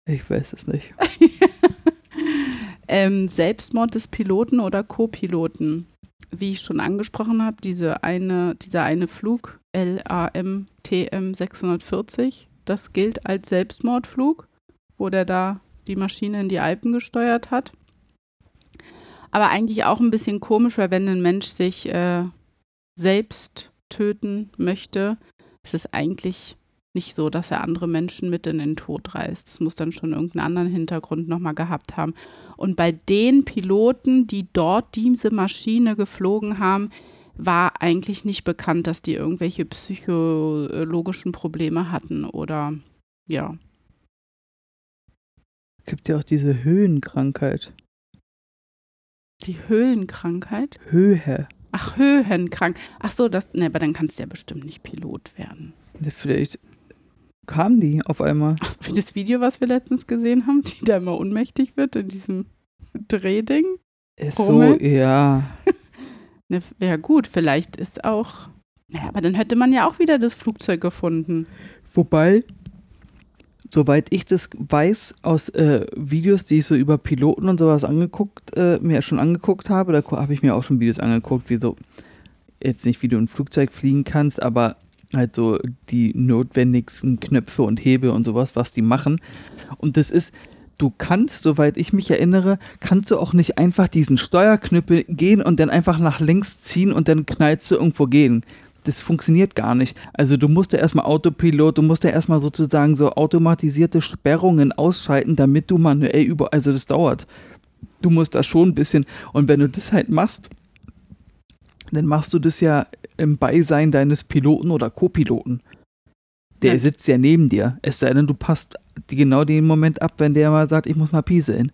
ich weiß es nicht. ähm, Selbstmord des Piloten oder Co-Piloten. Wie ich schon angesprochen habe, diese eine, dieser eine Flug, LAM TM 640, das gilt als Selbstmordflug, wo der da die Maschine in die Alpen gesteuert hat. Aber eigentlich auch ein bisschen komisch, weil wenn ein Mensch sich äh, selbst töten möchte, ist es eigentlich nicht so, dass er andere Menschen mit in den Tod reißt. Es muss dann schon irgendeinen anderen Hintergrund nochmal gehabt haben. Und bei den Piloten, die dort diese Maschine geflogen haben, war eigentlich nicht bekannt, dass die irgendwelche psychologischen Probleme hatten oder ja. Gibt ja auch diese Höhenkrankheit. Die Höhlenkrankheit? Höhe. Ach, Höhenkrank. Ach so, das, ne, aber dann kannst du ja bestimmt nicht Pilot werden. Vielleicht kam die auf einmal. Ach, das Video, was wir letztens gesehen haben, die da immer ohnmächtig wird in diesem Drehding. Ist so, ja. Ne, ja gut, vielleicht ist auch. Naja, aber dann hätte man ja auch wieder das Flugzeug gefunden. Wobei, soweit ich das weiß aus äh, Videos, die ich so über Piloten und sowas angeguckt, äh, mir schon angeguckt habe, da habe ich mir auch schon Videos angeguckt, wie so, jetzt nicht wie du ein Flugzeug fliegen kannst, aber halt so die notwendigsten Knöpfe und Hebel und sowas, was die machen. Und das ist, du kannst, soweit ich mich erinnere, kannst du auch nicht einfach diesen Steuerknüppel gehen und dann einfach nach links ziehen und dann knallst du irgendwo gehen. Das funktioniert gar nicht. Also du musst ja erstmal Autopilot, du musst ja erstmal sozusagen so automatisierte Sperrungen ausschalten, damit du manuell über, also das dauert. Du musst das schon ein bisschen, und wenn du das halt machst, dann machst du das ja im Beisein deines Piloten oder Co-Piloten. Der Ja. sitzt ja neben dir. Es sei denn, du passt genau den Moment ab, wenn der mal sagt, ich muss mal pieseln.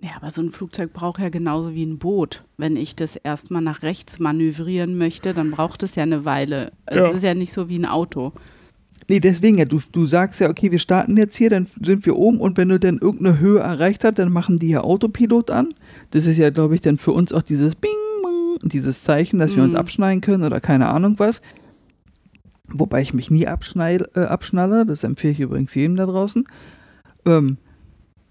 Ja, aber so ein Flugzeug braucht ja genauso wie ein Boot. Wenn ich das erstmal nach rechts manövrieren möchte, dann braucht es ja eine Weile. Es Ja. ist ja nicht so wie ein Auto. Nee, deswegen ja, du, du sagst ja, okay, wir starten jetzt hier, dann sind wir oben und wenn du dann irgendeine Höhe erreicht hast, dann machen die ja Autopilot an. Das ist ja, glaube ich, dann für uns auch dieses Bing, Bing, dieses Zeichen, dass wir uns Mhm. abschneiden können oder keine Ahnung was. Wobei ich mich nie abschneid, äh, abschnalle, das empfehle ich übrigens jedem da draußen. Ähm,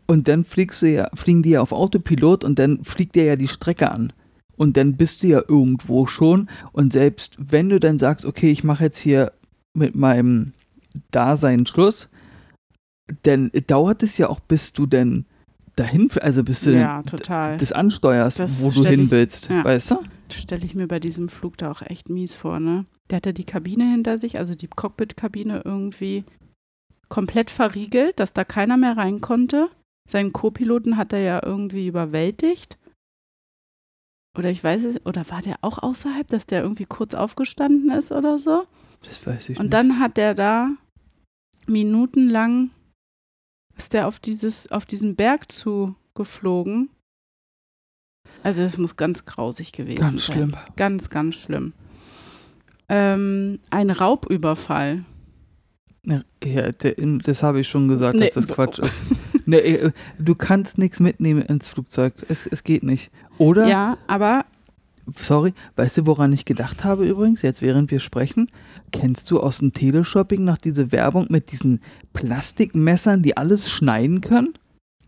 und dann fliegst du ja, fliegen die ja auf Autopilot und dann fliegt dir ja die Strecke an. Und dann bist du ja irgendwo schon. Und selbst wenn du dann sagst, okay, ich mache jetzt hier mit meinem Dasein Schluss, dann dauert es ja auch, bis du denn dahin, also bis du Ja, denn das ansteuerst, Das wo du hin ich- willst, ja. weißt du? Das stelle ich mir bei diesem Flug da auch echt mies vor, ne? Der hatte die Kabine hinter sich, also die Cockpit-Kabine irgendwie komplett verriegelt, dass da keiner mehr rein konnte. Seinen Co-Piloten hat er ja irgendwie überwältigt. Oder ich weiß es, oder war der auch außerhalb, dass der irgendwie kurz aufgestanden ist oder so? Das weiß ich Und nicht. dann hat der da minutenlang ist der auf dieses, auf diesen Berg zugeflogen. Also das muss ganz grausig gewesen Ganz sein. schlimm. Ganz, ganz schlimm. Ähm, ein Raubüberfall. Ja, der, das habe ich schon gesagt, Nee. dass das Quatsch ist. nee, äh, du kannst nichts mitnehmen ins Flugzeug. Es, es geht nicht. Oder, Ja, aber sorry, weißt du, woran ich gedacht habe übrigens, jetzt während wir sprechen? Kennst du aus dem Teleshopping noch diese Werbung mit diesen Plastikmessern, die alles schneiden können?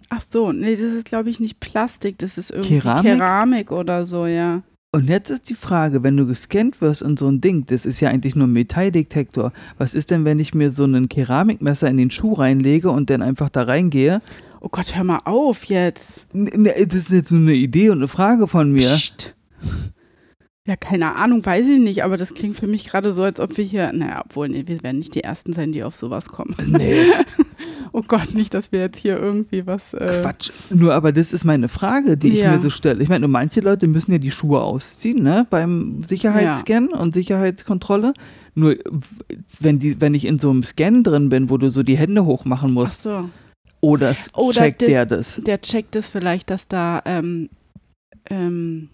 ach so, nee, das ist glaube ich nicht Plastik, das ist irgendwie Keramik? Keramik, oder so, ja. Und jetzt ist die Frage, wenn du gescannt wirst und so ein Ding, das ist ja eigentlich nur ein Metalldetektor. Was ist denn, wenn ich mir so ein Keramikmesser in den Schuh reinlege und dann einfach da reingehe? Oh Gott, hör mal auf jetzt. N- ne, Das ist jetzt nur eine Idee und eine Frage von mir. Psst. Ja, keine Ahnung, weiß ich nicht, aber das klingt für mich gerade so, als ob wir hier, naja, obwohl, nee, wir werden nicht die Ersten sein, die auf sowas kommen. Nee, Oh Gott, nicht, dass wir jetzt hier irgendwie was. Äh, Quatsch. Nur aber das ist meine Frage, die ich Ja. mir so stelle. Ich meine, manche Leute müssen ja die Schuhe ausziehen, ne, beim Sicherheitsscan und Sicherheitskontrolle. Nur wenn die, wenn ich in so einem Scan drin bin, wo du so die Hände hochmachen Ach musst, so. oder Oder checkt das- der das? Der checkt es vielleicht, dass da ähm, ähm,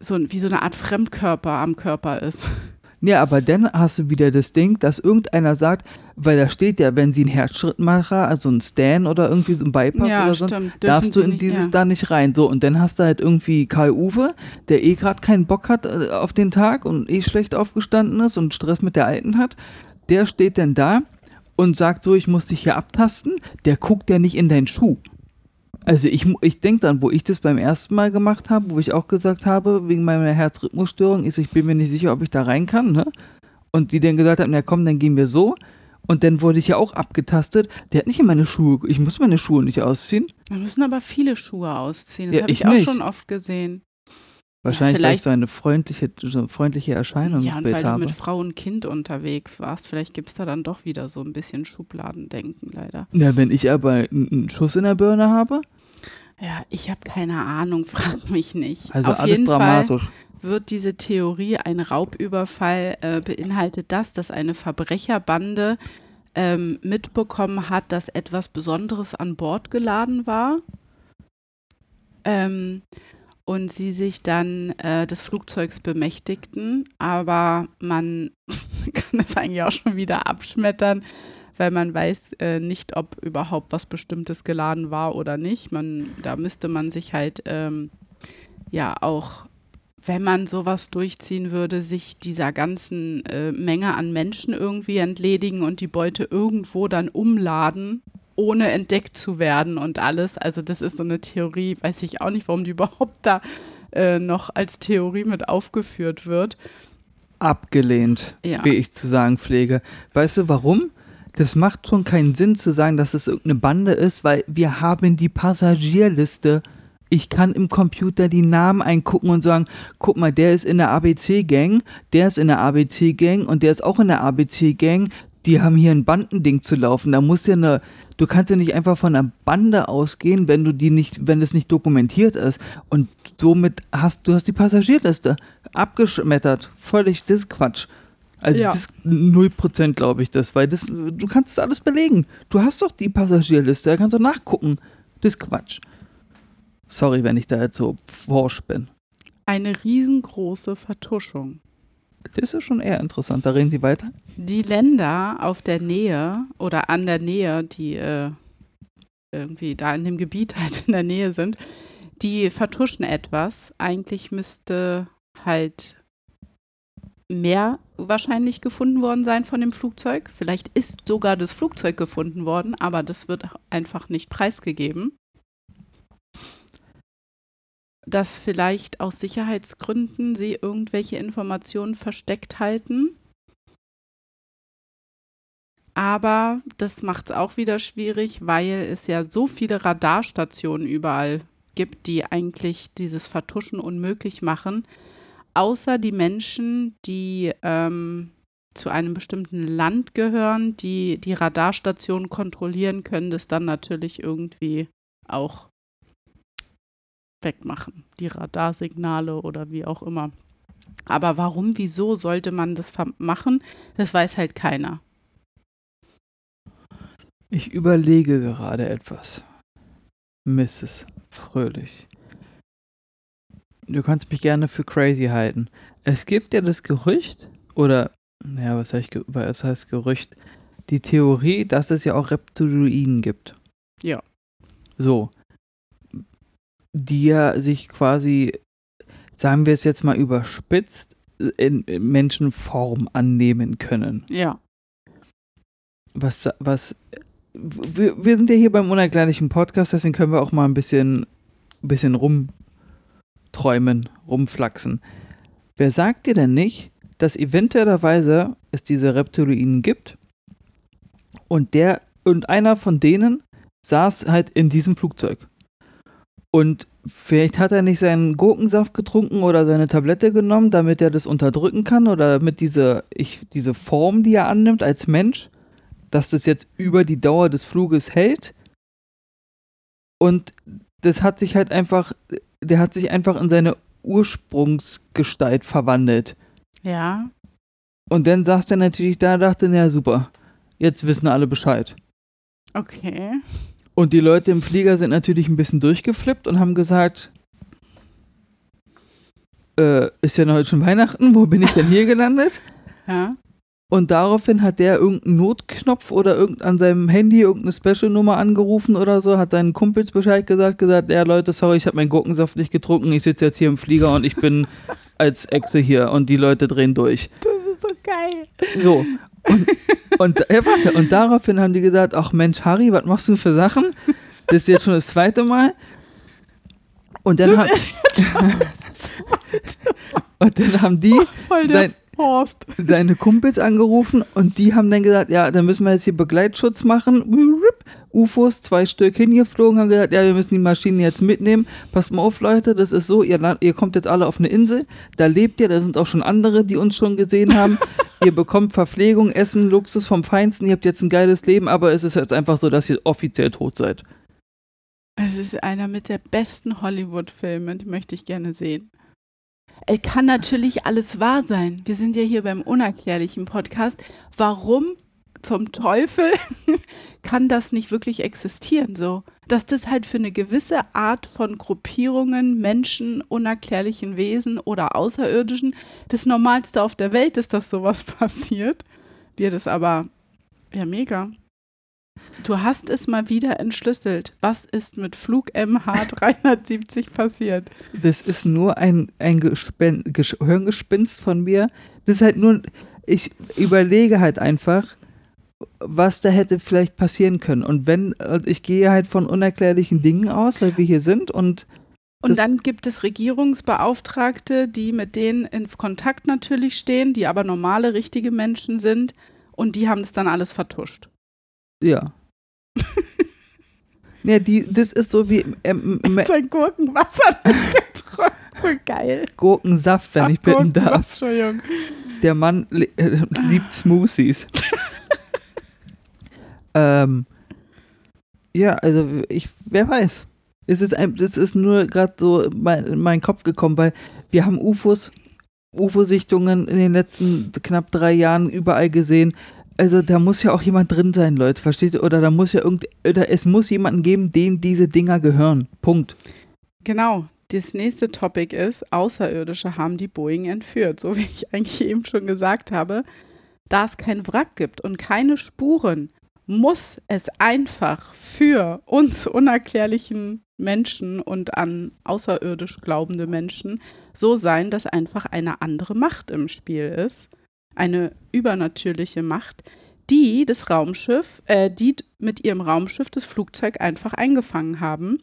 so wie so eine Art Fremdkörper am Körper ist. Ja, aber dann hast du wieder das Ding, dass irgendeiner sagt, weil da steht ja, wenn sie einen Herzschrittmacher, also einen Stan oder irgendwie so einen Bypass ja, oder so, darfst du in nicht, dieses ja. da nicht rein. So, und dann hast du halt irgendwie Karl Uwe, der eh gerade keinen Bock hat äh, auf den Tag und eh schlecht aufgestanden ist und Stress mit der Alten hat. Der steht dann da und sagt so, ich muss dich hier abtasten. Der guckt ja nicht in deinen Schuh. Also ich, ich denke dann, wo ich das beim ersten Mal gemacht habe, wo ich auch gesagt habe, wegen meiner Herzrhythmusstörung, ist, ich bin mir nicht sicher, ob ich da rein kann, ne? Und die dann gesagt haben, na komm, dann gehen wir so. Und dann wurde ich ja auch abgetastet. Der hat nicht in meine Schuhe, ich muss meine Schuhe nicht ausziehen. Da müssen aber viele Schuhe ausziehen. Das Ja, habe ich, ich auch nicht. schon oft gesehen. Wahrscheinlich, weil ich so eine freundliche, so eine freundliche Erscheinung Ja, und Bild weil du habe. mit Frau und Kind unterwegs warst, vielleicht gibt es da dann doch wieder so ein bisschen Schubladendenken, leider. Na, wenn ich aber einen Schuss in der Birne habe, Ja, ich habe keine Ahnung, frag mich nicht. also Auf alles dramatisch. Fall wird diese Theorie, ein Raubüberfall äh, beinhaltet das, dass eine Verbrecherbande ähm, mitbekommen hat, dass etwas Besonderes an Bord geladen war. Ähm, und sie sich dann äh, des Flugzeugs bemächtigten, aber man kann es eigentlich auch schon wieder abschmettern, weil man weiß äh, nicht, ob überhaupt was Bestimmtes geladen war oder nicht. Man, da müsste man sich halt ähm, ja auch wenn man sowas durchziehen würde, sich dieser ganzen äh, Menge an Menschen irgendwie entledigen und die Beute irgendwo dann umladen, ohne entdeckt zu werden und alles. Also das ist so eine Theorie, weiß ich auch nicht, warum die überhaupt da äh, noch als Theorie mit aufgeführt wird. Abgelehnt, Ja. wie ich zu sagen pflege. Weißt du warum? Das macht schon keinen Sinn zu sagen, dass es irgendeine Bande ist, weil wir haben die Passagierliste. Ich kann im Computer die Namen eingucken und sagen, guck mal, der ist in der ABC-Gang, der ist in der ABC-Gang und der ist auch in der ABC-Gang. Die haben hier ein Bandending zu laufen. Da muss ja eine, du kannst ja nicht einfach von einer Bande ausgehen, wenn du die nicht, wenn es nicht dokumentiert ist. Und somit hast du hast die Passagierliste abgeschmettert. Völlig das ist Quatsch. Also Ja. das ist 0% glaube ich das, weil das, du kannst das alles belegen. Du hast doch die Passagierliste, da kannst du nachgucken. Das ist Quatsch. Sorry, wenn ich da jetzt so forsch bin. Eine riesengroße Vertuschung. Das ist schon eher interessant. Da reden Sie weiter. Die Länder auf der Nähe oder an der Nähe, die äh, irgendwie da in dem Gebiet halt in der Nähe sind, die vertuschen etwas. Eigentlich müsste halt mehr wahrscheinlich gefunden worden sein von dem Flugzeug. Vielleicht ist sogar das Flugzeug gefunden worden, aber das wird einfach nicht preisgegeben. Dass vielleicht aus Sicherheitsgründen sie irgendwelche Informationen versteckt halten. Aber das macht es auch wieder schwierig, weil es ja so viele Radarstationen überall gibt, die eigentlich dieses Vertuschen unmöglich machen. Außer die Menschen, die ähm, zu einem bestimmten Land gehören, die die Radarstationen kontrollieren, können das dann natürlich irgendwie auch wegmachen. Die Radarsignale oder wie auch immer. Aber warum, wieso sollte man das machen? Das weiß halt keiner. Ich überlege gerade etwas. Mrs. Fröhlich. Du kannst mich gerne für crazy halten. Es gibt ja das Gerücht, oder, naja, was heißt, was heißt Gerücht? Die Theorie, dass es ja auch Reptiloiden gibt. Ja. So. Die ja sich quasi, sagen wir es jetzt mal überspitzt, in, Menschenform annehmen können Ja. was, was, wir, wir sind ja hier beim unerklärlichen Podcast, deswegen können wir auch mal ein bisschen, bisschen rumträumen, rumflaxen. Wer sagt dir denn nicht, dass eventuellerweise es diese Reptiloiden gibt und der und einer von denen saß halt in diesem Flugzeug. Und vielleicht hat er nicht seinen Gurkensaft getrunken oder seine Tablette genommen, damit er das unterdrücken kann oder damit diese, ich, diese Form, die er annimmt als Mensch, dass das jetzt über die Dauer des Fluges hält. Und das hat sich halt einfach, der hat sich einfach in seine Ursprungsgestalt verwandelt. Ja. Und dann sagt er natürlich, da dachte, na super, jetzt wissen alle Bescheid. Okay. Und die Leute im Flieger sind natürlich ein bisschen durchgeflippt und haben gesagt, äh, ist ja noch heute schon Weihnachten, wo bin ich denn hier gelandet? Ja. Und daraufhin hat der irgendeinen Notknopf oder irgend an seinem Handy irgendeine Special-Nummer angerufen oder so, hat seinen Kumpels Bescheid gesagt, gesagt, ja Leute, sorry, ich habe meinen Gurkensaft nicht getrunken, ich sitze jetzt hier im Flieger und ich bin als Echse hier und die Leute drehen durch. Das ist so geil. So. Und, und, ja, warte, und daraufhin haben die gesagt, ach Mensch, Harry, was machst du für Sachen? Das ist jetzt schon das zweite Mal. Und dann, haben, und dann haben die der sein, seine Kumpels angerufen und die haben dann gesagt, ja, dann müssen wir jetzt hier Begleitschutz machen. UFOs, zwei Stück hingeflogen, haben gesagt, ja, wir müssen die Maschinen jetzt mitnehmen. Passt mal auf, Leute, das ist so, ihr, ihr kommt jetzt alle auf eine Insel, da lebt ihr, da sind auch schon andere, die uns schon gesehen haben. Ihr bekommt Verpflegung, Essen, Luxus vom Feinsten, ihr habt jetzt ein geiles Leben, aber es ist jetzt einfach so, dass ihr offiziell tot seid. Es ist einer mit der besten Hollywood-Filme, die möchte ich gerne sehen. Es kann natürlich alles wahr sein. Wir sind ja hier beim unerklärlichen Podcast. Warum zum Teufel kann das nicht wirklich existieren? So, dass das halt für eine gewisse Art von Gruppierungen, Menschen, unerklärlichen Wesen oder Außerirdischen das Normalste auf der Welt ist, dass sowas passiert. Wir das aber, ja, mega. Du hast es mal wieder entschlüsselt. Was ist mit Flug MH370 passiert? Das ist nur ein, ein Gespen Ges Hirngespinst von mir. Das ist halt nur, ich überlege halt einfach, was da hätte vielleicht passieren können. Und wenn, ich gehe halt von unerklärlichen Dingen aus, weil wir hier sind und und dann gibt es Regierungsbeauftragte, die mit denen in Kontakt natürlich stehen, die aber normale, richtige Menschen sind und die haben das dann alles vertuscht. Ja. ja, die, das ist so wie. Ähm, Sein Gurkenwasser getrunken. So geil. Gurkensaft, wenn Ach, ich bitten darf. Entschuldigung. Der Mann äh, liebt Smoothies. Ähm, ja, also ich, wer weiß. Es ist, ein, es ist nur gerade so in mein, meinen Kopf gekommen, weil wir haben UFOs, UFO-Sichtungen in den letzten knapp drei Jahren überall gesehen. Also da muss ja auch jemand drin sein, Leute, versteht ihr? Oder da muss ja irgend, oder es muss jemanden geben, dem diese Dinger gehören. Punkt. Genau. Das nächste Topic ist, Außerirdische haben die Boeing entführt. So wie ich eigentlich eben schon gesagt habe, da es kein Wrack gibt und keine Spuren, muss es einfach für uns unerklärlichen Menschen und an außerirdisch glaubende Menschen so sein, dass einfach eine andere Macht im Spiel ist, eine übernatürliche Macht, die das Raumschiff, äh, die mit ihrem Raumschiff das Flugzeug einfach eingefangen haben.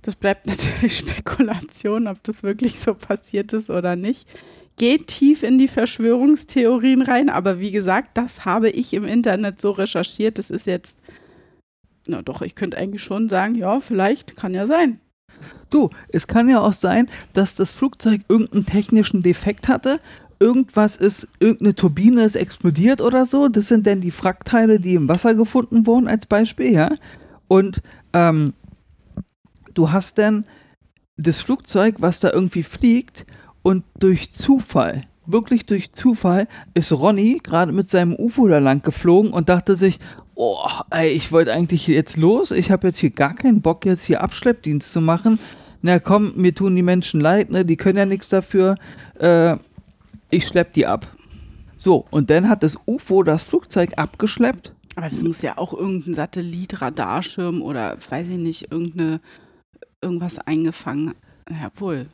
Das bleibt natürlich Spekulation, ob das wirklich so passiert ist oder nicht. Geht tief in die Verschwörungstheorien rein, aber wie gesagt, das habe ich im Internet so recherchiert. Das ist jetzt na doch, ich könnte eigentlich schon sagen, ja, vielleicht kann ja sein. Du, es kann ja auch sein, dass das Flugzeug irgendeinen technischen Defekt hatte. Irgendwas ist, irgendeine Turbine ist explodiert oder so. Das sind dann die Frackteile, die im Wasser gefunden wurden, als Beispiel, ja. Und ähm, du hast dann das Flugzeug, was da irgendwie fliegt, und durch Zufall, wirklich durch Zufall, ist Ronny gerade mit seinem UFO da lang geflogen und dachte sich, oh, ey, ich wollte eigentlich jetzt los, ich habe jetzt hier gar keinen Bock, jetzt hier Abschleppdienst zu machen. Na komm, mir tun die Menschen leid, ne, die können ja nichts dafür. Äh, ich schlepp die ab. So, und dann hat das UFO das Flugzeug abgeschleppt. Aber das muss ja auch irgendein Satellit-Radarschirm oder weiß ich nicht, irgendeine, irgendwas eingefangen. Jawohl.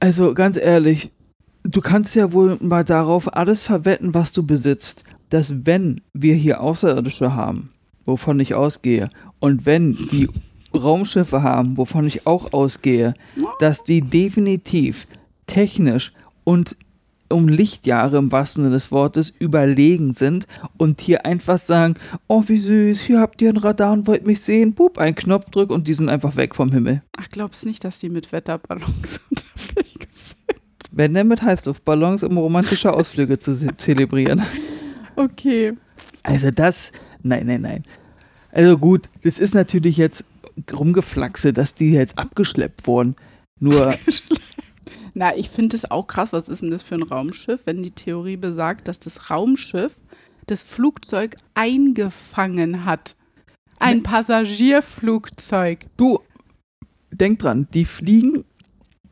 Also ganz ehrlich, du kannst ja wohl mal darauf alles verwetten, was du besitzt dass wenn wir hier Außerirdische haben, wovon ich ausgehe, und wenn die Raumschiffe haben, wovon ich auch ausgehe, dass die definitiv technisch und um Lichtjahre im wahrsten Sinne des Wortes überlegen sind und hier einfach sagen, oh wie süß, hier habt ihr ein Radar und wollt mich sehen, ein Knopfdruck und die sind einfach weg vom Himmel. Ach, glaubst nicht, dass die mit Wetterballons? Wenn denn mit Heißluftballons, um romantische Ausflüge zu zelebrieren. Okay. Also das, nein, nein, nein. Also gut, das ist natürlich jetzt rumgeflaxe, dass die jetzt abgeschleppt wurden. Nur. Na, ich finde es auch krass. Was ist denn das für ein Raumschiff, wenn die Theorie besagt, dass das Raumschiff das Flugzeug eingefangen hat? Ein ne Passagierflugzeug. Du, denk dran, die fliegen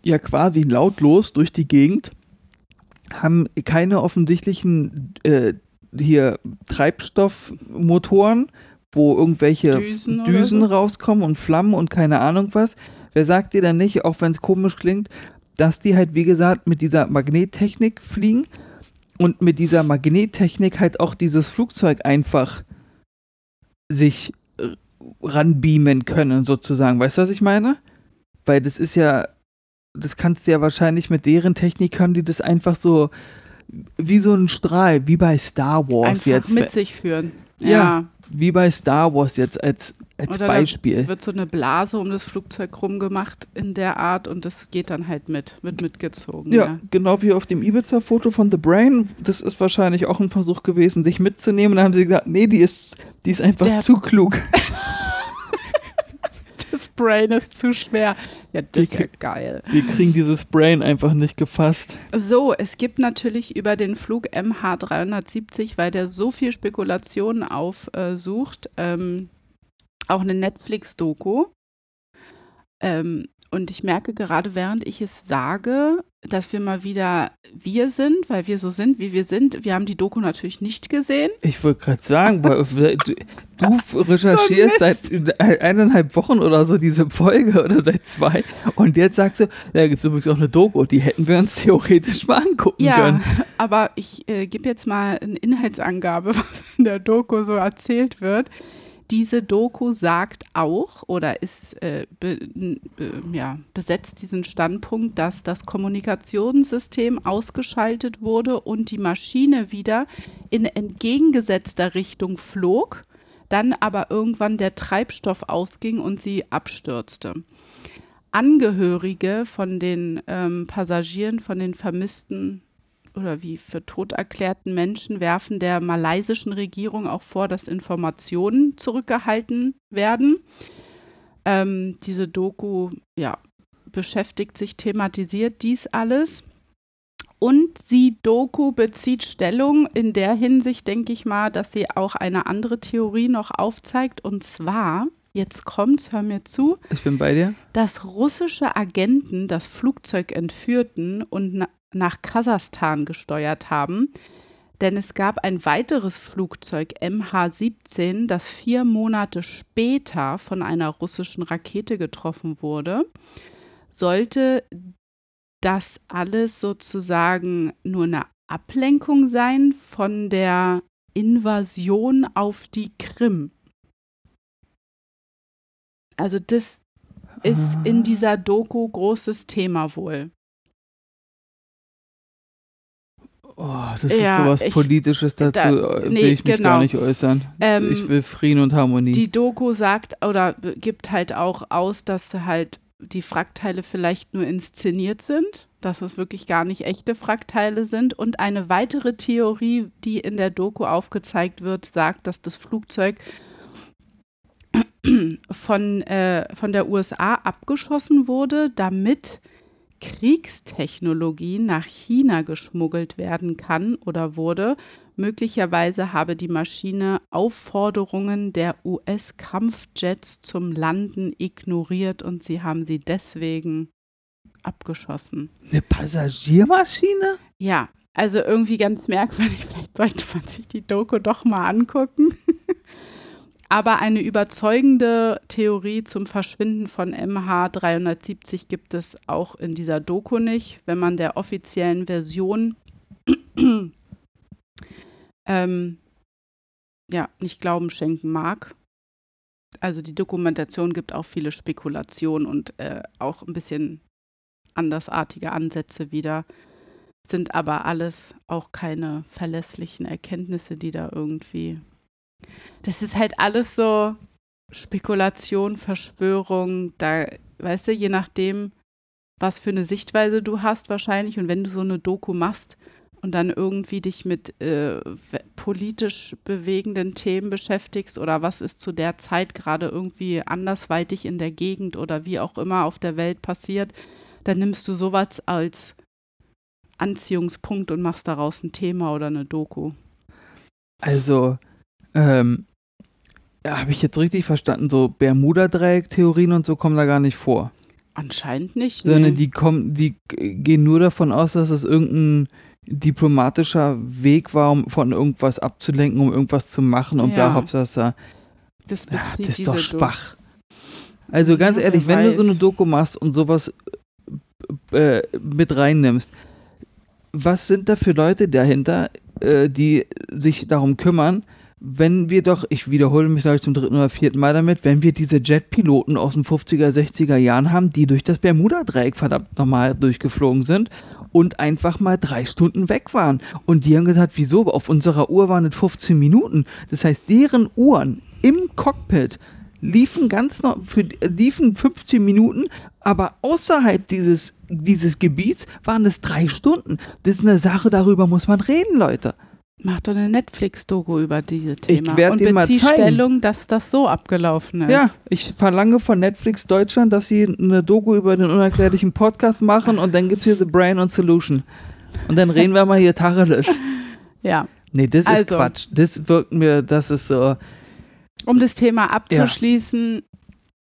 ja quasi lautlos durch die Gegend, haben keine offensichtlichen äh, hier Treibstoffmotoren, wo irgendwelche Düsen, Düsen so? rauskommen und Flammen und keine Ahnung was. Wer sagt dir dann nicht, auch wenn es komisch klingt, dass die halt, wie gesagt, mit dieser Magnettechnik fliegen und mit dieser Magnettechnik halt auch dieses Flugzeug einfach sich äh, ranbeamen können, sozusagen. Weißt du, was ich meine? Weil das ist ja, das kannst du ja wahrscheinlich mit deren Technik können die das einfach so wie so ein Strahl, wie bei Star Wars Einfach jetzt. mit sich führen. Ja. ja. Wie bei Star Wars jetzt als, als Oder Beispiel. wird so eine Blase um das Flugzeug rumgemacht in der Art und das geht dann halt mit, wird mitgezogen. Ja, ja. genau wie auf dem Ibiza-Foto von The Brain. Das ist wahrscheinlich auch ein Versuch gewesen, sich mitzunehmen. Da haben sie gesagt, nee, die ist, die ist einfach der zu klug. Brain ist zu schwer. Ja, das ist ja geil. Wir kriegen dieses Brain einfach nicht gefasst. So, es gibt natürlich über den Flug MH370, weil der so viel Spekulationen aufsucht, ähm, auch eine Netflix-Doku. Ähm, und ich merke gerade, während ich es sage, dass wir mal wieder wir sind, weil wir so sind, wie wir sind. Wir haben die Doku natürlich nicht gesehen. Ich wollte gerade sagen, weil, du, recherchierst So seit eineinhalb Wochen oder so diese Folge oder seit zwei und jetzt sagst du, da gibt es übrigens auch eine Doku, die hätten wir uns theoretisch mal angucken Ja, können. aber ich äh, gebe jetzt mal eine Inhaltsangabe, was in der Doku so erzählt wird. Diese Doku sagt auch oder ist äh, be, äh, ja, besetzt diesen Standpunkt, dass das Kommunikationssystem ausgeschaltet wurde und die Maschine wieder in entgegengesetzter Richtung flog, dann aber irgendwann der Treibstoff ausging und sie abstürzte. Angehörige von den ähm, Passagieren, von den vermissten oder wie für tot erklärten Menschen werfen der malaysischen Regierung auch vor, dass Informationen zurückgehalten werden. Ähm, diese Doku ja, beschäftigt sich, thematisiert dies alles. Und die Doku bezieht Stellung in der Hinsicht, denke ich mal, dass sie auch eine andere Theorie noch aufzeigt. Und zwar, jetzt kommt's, hör mir zu, Ich bin bei dir. dass russische Agenten das Flugzeug entführten und nach Kasachstan gesteuert haben. Denn es gab ein weiteres Flugzeug MH17, das vier Monate später von einer russischen Rakete getroffen wurde. Sollte das alles sozusagen nur eine Ablenkung sein von der Invasion auf die Krim? Also das ist in dieser Doku großes Thema wohl. Oh, das Ja, ist sowas ich- Politisches dazu, da- äh, will nee, ich mich genau. gar nicht äußern. Ähm, ich will Frieden und Harmonie. Die Doku sagt oder gibt halt auch aus, dass halt die Frackteile vielleicht nur inszeniert sind, dass es wirklich gar nicht echte Frackteile sind. Und eine weitere Theorie, die in der Doku aufgezeigt wird, sagt, dass das Flugzeug von, äh, von der USA abgeschossen wurde, damit Kriegstechnologie nach China geschmuggelt werden kann oder wurde. Möglicherweise habe die Maschine Aufforderungen der US-Kampfjets zum Landen ignoriert und sie haben sie deswegen abgeschossen. Eine Passagiermaschine? Ja, also irgendwie ganz merkwürdig. Vielleicht sollte man sich die Doku doch mal angucken. Aber eine überzeugende Theorie zum Verschwinden von MH370 gibt es auch in dieser Doku nicht. Wenn man der offiziellen Version ähm, ja, nicht Glauben schenken mag. Also die Dokumentation gibt auch viele Spekulationen und äh, auch ein bisschen andersartige Ansätze wieder sind aber alles auch keine verlässlichen Erkenntnisse, die da irgendwie. Das ist halt alles so Spekulation, Verschwörung, da, weißt du, je nachdem, was für eine Sichtweise du hast wahrscheinlich und wenn du so eine Doku machst und dann irgendwie dich mit äh, politisch bewegenden Themen beschäftigst oder was ist zu der Zeit gerade irgendwie andersweitig in der Gegend oder wie auch immer auf der Welt passiert, dann nimmst du sowas als Anziehungspunkt und machst daraus ein Thema oder eine Doku. Also, ähm, habe ich jetzt richtig verstanden, so Bermuda-Dreieck-Theorien und so kommen da gar nicht vor. Anscheinend nicht. Sondern nee. die kommen, die gehen nur davon aus, dass es irgendein diplomatischer Weg war, um von irgendwas abzulenken, um irgendwas zu machen und Ja. bla, Hauptsache, das ja, das ist doch Do- schwach. Also ganz Ja, ehrlich, wenn du so eine weiß. Doku machst und sowas äh, mit reinnimmst, was sind da für Leute dahinter, äh, die sich darum kümmern, wenn wir doch, ich wiederhole mich glaube ich zum dritten oder vierten Mal damit, wenn wir diese Jetpiloten aus den 50er, 60er Jahren haben, die durch das Bermuda-Dreieck verdammt nochmal durchgeflogen sind und einfach mal drei Stunden weg waren. Und die haben gesagt, wieso? Auf unserer Uhr waren es 15 Minuten. Das heißt, deren Uhren im Cockpit liefen ganz noch, für, liefen 15 Minuten, aber außerhalb dieses, dieses Gebiets waren es drei Stunden. Das ist eine Sache, darüber muss man reden, Leute. Mach doch eine Netflix-Doku über dieses Thema. werd und dir mal zeigen. Stellung, dass das so abgelaufen ist. Ja, ich verlange von Netflix Deutschland, dass sie eine Doku über den unerklärlichen Podcast machen und dann gibt es hier The Brain und Solution. Und dann reden wir mal hier Tacheles. ja. Nee, das ist Also. Quatsch. Das wirkt mir, das ist so. Um das Thema abzuschließen,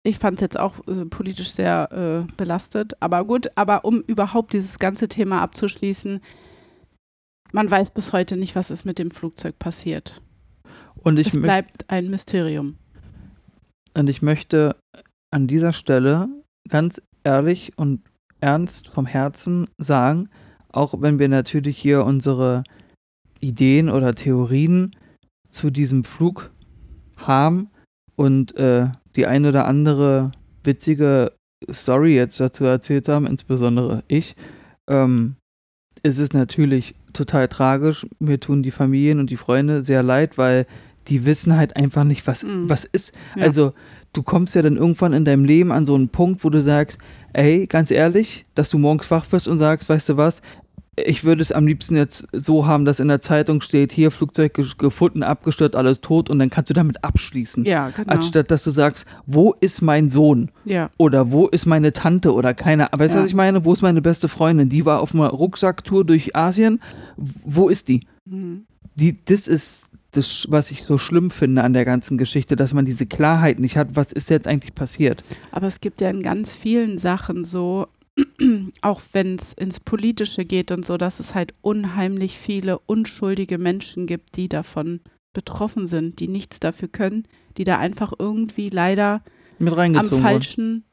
Ich fand es jetzt auch äh, politisch sehr äh, belastet. Aber gut, aber um überhaupt dieses ganze Thema abzuschließen, man weiß bis heute nicht, was ist mit dem Flugzeug passiert. Und ich, Es bleibt ein Mysterium. und ich möchte an dieser Stelle ganz ehrlich und ernst vom Herzen sagen, auch wenn wir natürlich hier unsere Ideen oder Theorien zu diesem Flug haben und äh, die ein oder andere witzige Story jetzt dazu erzählt haben, insbesondere ich, ähm, ist es natürlich total tragisch. Mir tun die Familien und die Freunde sehr leid, weil die wissen halt einfach nicht, was, Mhm. was ist. Ja. Also du kommst ja dann irgendwann in deinem Leben an so einen Punkt, wo du sagst, ey, ganz ehrlich, dass du morgens wach wirst und sagst, weißt du was, ich würde es am liebsten jetzt so haben, dass in der Zeitung steht, hier Flugzeug ge- gefunden, abgestürzt, alles tot und dann kannst du damit abschließen. Ja, genau. Anstatt dass du sagst, wo ist mein Sohn? ja, Oder wo ist meine Tante oder keine, aber weißt du, Ja. was ich meine? Wo ist meine beste Freundin? Die war auf einer Rucksacktour durch Asien. Wo ist die? mhm. die, das ist das, was ich so schlimm finde an der ganzen Geschichte, dass man diese Klarheit nicht hat, was ist jetzt eigentlich passiert. aber es gibt ja in ganz vielen Sachen so, auch wenn es ins Politische geht und so, dass es halt unheimlich viele unschuldige Menschen gibt, die davon betroffen sind, die nichts dafür können, die da einfach irgendwie leider Mit am reingezogen worden. falschen,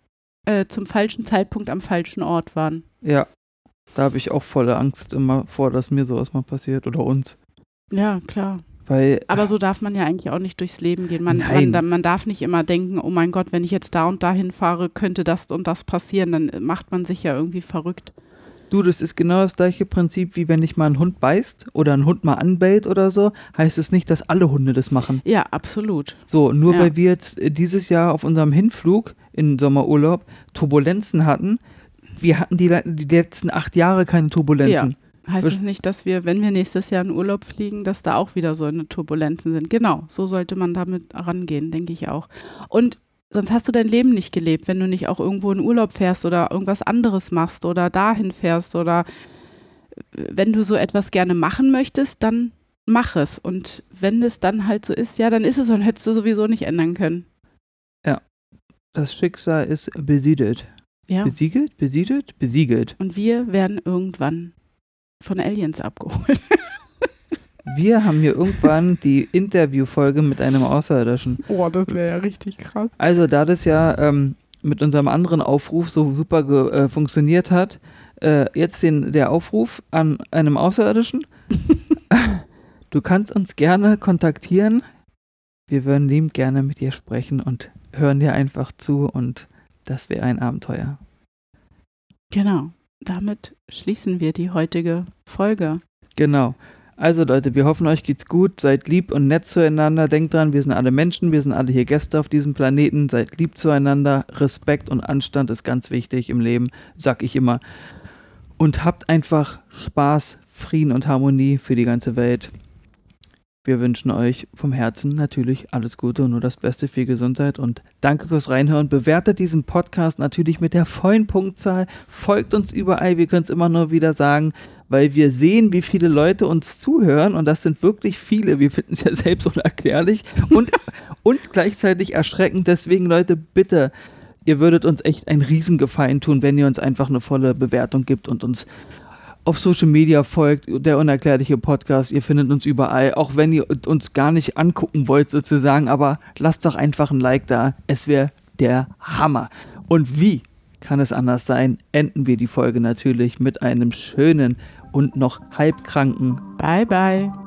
äh, zum falschen Zeitpunkt am falschen Ort waren. Ja, da habe ich auch volle Angst immer vor, dass mir sowas mal passiert oder uns. Ja, klar. Weil, Aber so darf man ja eigentlich auch nicht durchs Leben gehen. Man, man, man darf nicht immer denken, oh mein Gott, wenn ich jetzt da und dahin fahre, könnte das und das passieren. Dann macht man sich ja irgendwie verrückt. du, das ist genau das gleiche Prinzip, wie wenn dich mal ein Hund beißt oder ein Hund mal anbellt oder so, heißt es nicht, dass alle Hunde das machen. Ja, absolut. So, nur Ja. weil wir jetzt äh, dieses Jahr auf unserem Hinflug in Sommerurlaub Turbulenzen hatten, wir hatten die, die letzten acht Jahre keine Turbulenzen. Heißt es nicht, dass wir, wenn wir nächstes Jahr in Urlaub fliegen, dass da auch wieder so eine Turbulenzen sind? Genau, so sollte man damit rangehen, denke ich auch. Und sonst hast du dein Leben nicht gelebt, wenn du nicht auch irgendwo in Urlaub fährst oder irgendwas anderes machst oder dahin fährst oder äh, wenn du so etwas gerne machen möchtest, dann mach es. Und wenn es dann halt so ist, ja, dann ist es dann hättest du sowieso nicht ändern können. Das Schicksal ist besiedelt. Ja. Besiegelt? Besiedelt? Besiegelt. Und wir werden irgendwann von Aliens abgeholt. Wir haben hier irgendwann die Interviewfolge mit einem Außerirdischen. Oh, das wäre ja richtig krass. Also, da das ja ähm, mit unserem anderen Aufruf so super äh, funktioniert hat, äh, jetzt den, der Aufruf an einem Außerirdischen. du kannst uns gerne kontaktieren. Wir würden liebend gerne mit dir sprechen und hören dir einfach zu und das wäre ein Abenteuer. Genau. Damit schließen wir die heutige Folge. Genau. Also Leute, wir hoffen, euch geht's gut. Seid lieb und nett zueinander. Denkt dran, wir sind alle Menschen, wir sind alle hier Gäste auf diesem Planeten. Seid lieb zueinander. Respekt und Anstand ist ganz wichtig im Leben, sag ich immer. Und habt einfach Spaß, Frieden und Harmonie für die ganze Welt. Wir wünschen euch vom Herzen natürlich alles Gute und nur das Beste für Gesundheit und danke fürs Reinhören. Bewertet diesen Podcast natürlich mit der vollen Punktzahl. Folgt uns überall, wir können es immer nur wieder sagen, weil wir sehen, wie viele Leute uns zuhören und das sind wirklich viele. Wir finden es ja selbst unerklärlich und, und gleichzeitig erschreckend. Deswegen, Leute, bitte, ihr würdet uns echt einen Riesengefallen tun, wenn ihr uns einfach eine volle Bewertung gibt und uns auf Social Media folgt, der unerklärliche Podcast. Ihr findet uns überall, auch wenn ihr uns gar nicht angucken wollt sozusagen, aber lasst doch einfach ein Like da. Es wäre der Hammer. Und wie kann es anders sein? Enden wir die Folge natürlich mit einem schönen und noch halbkranken Bye, bye.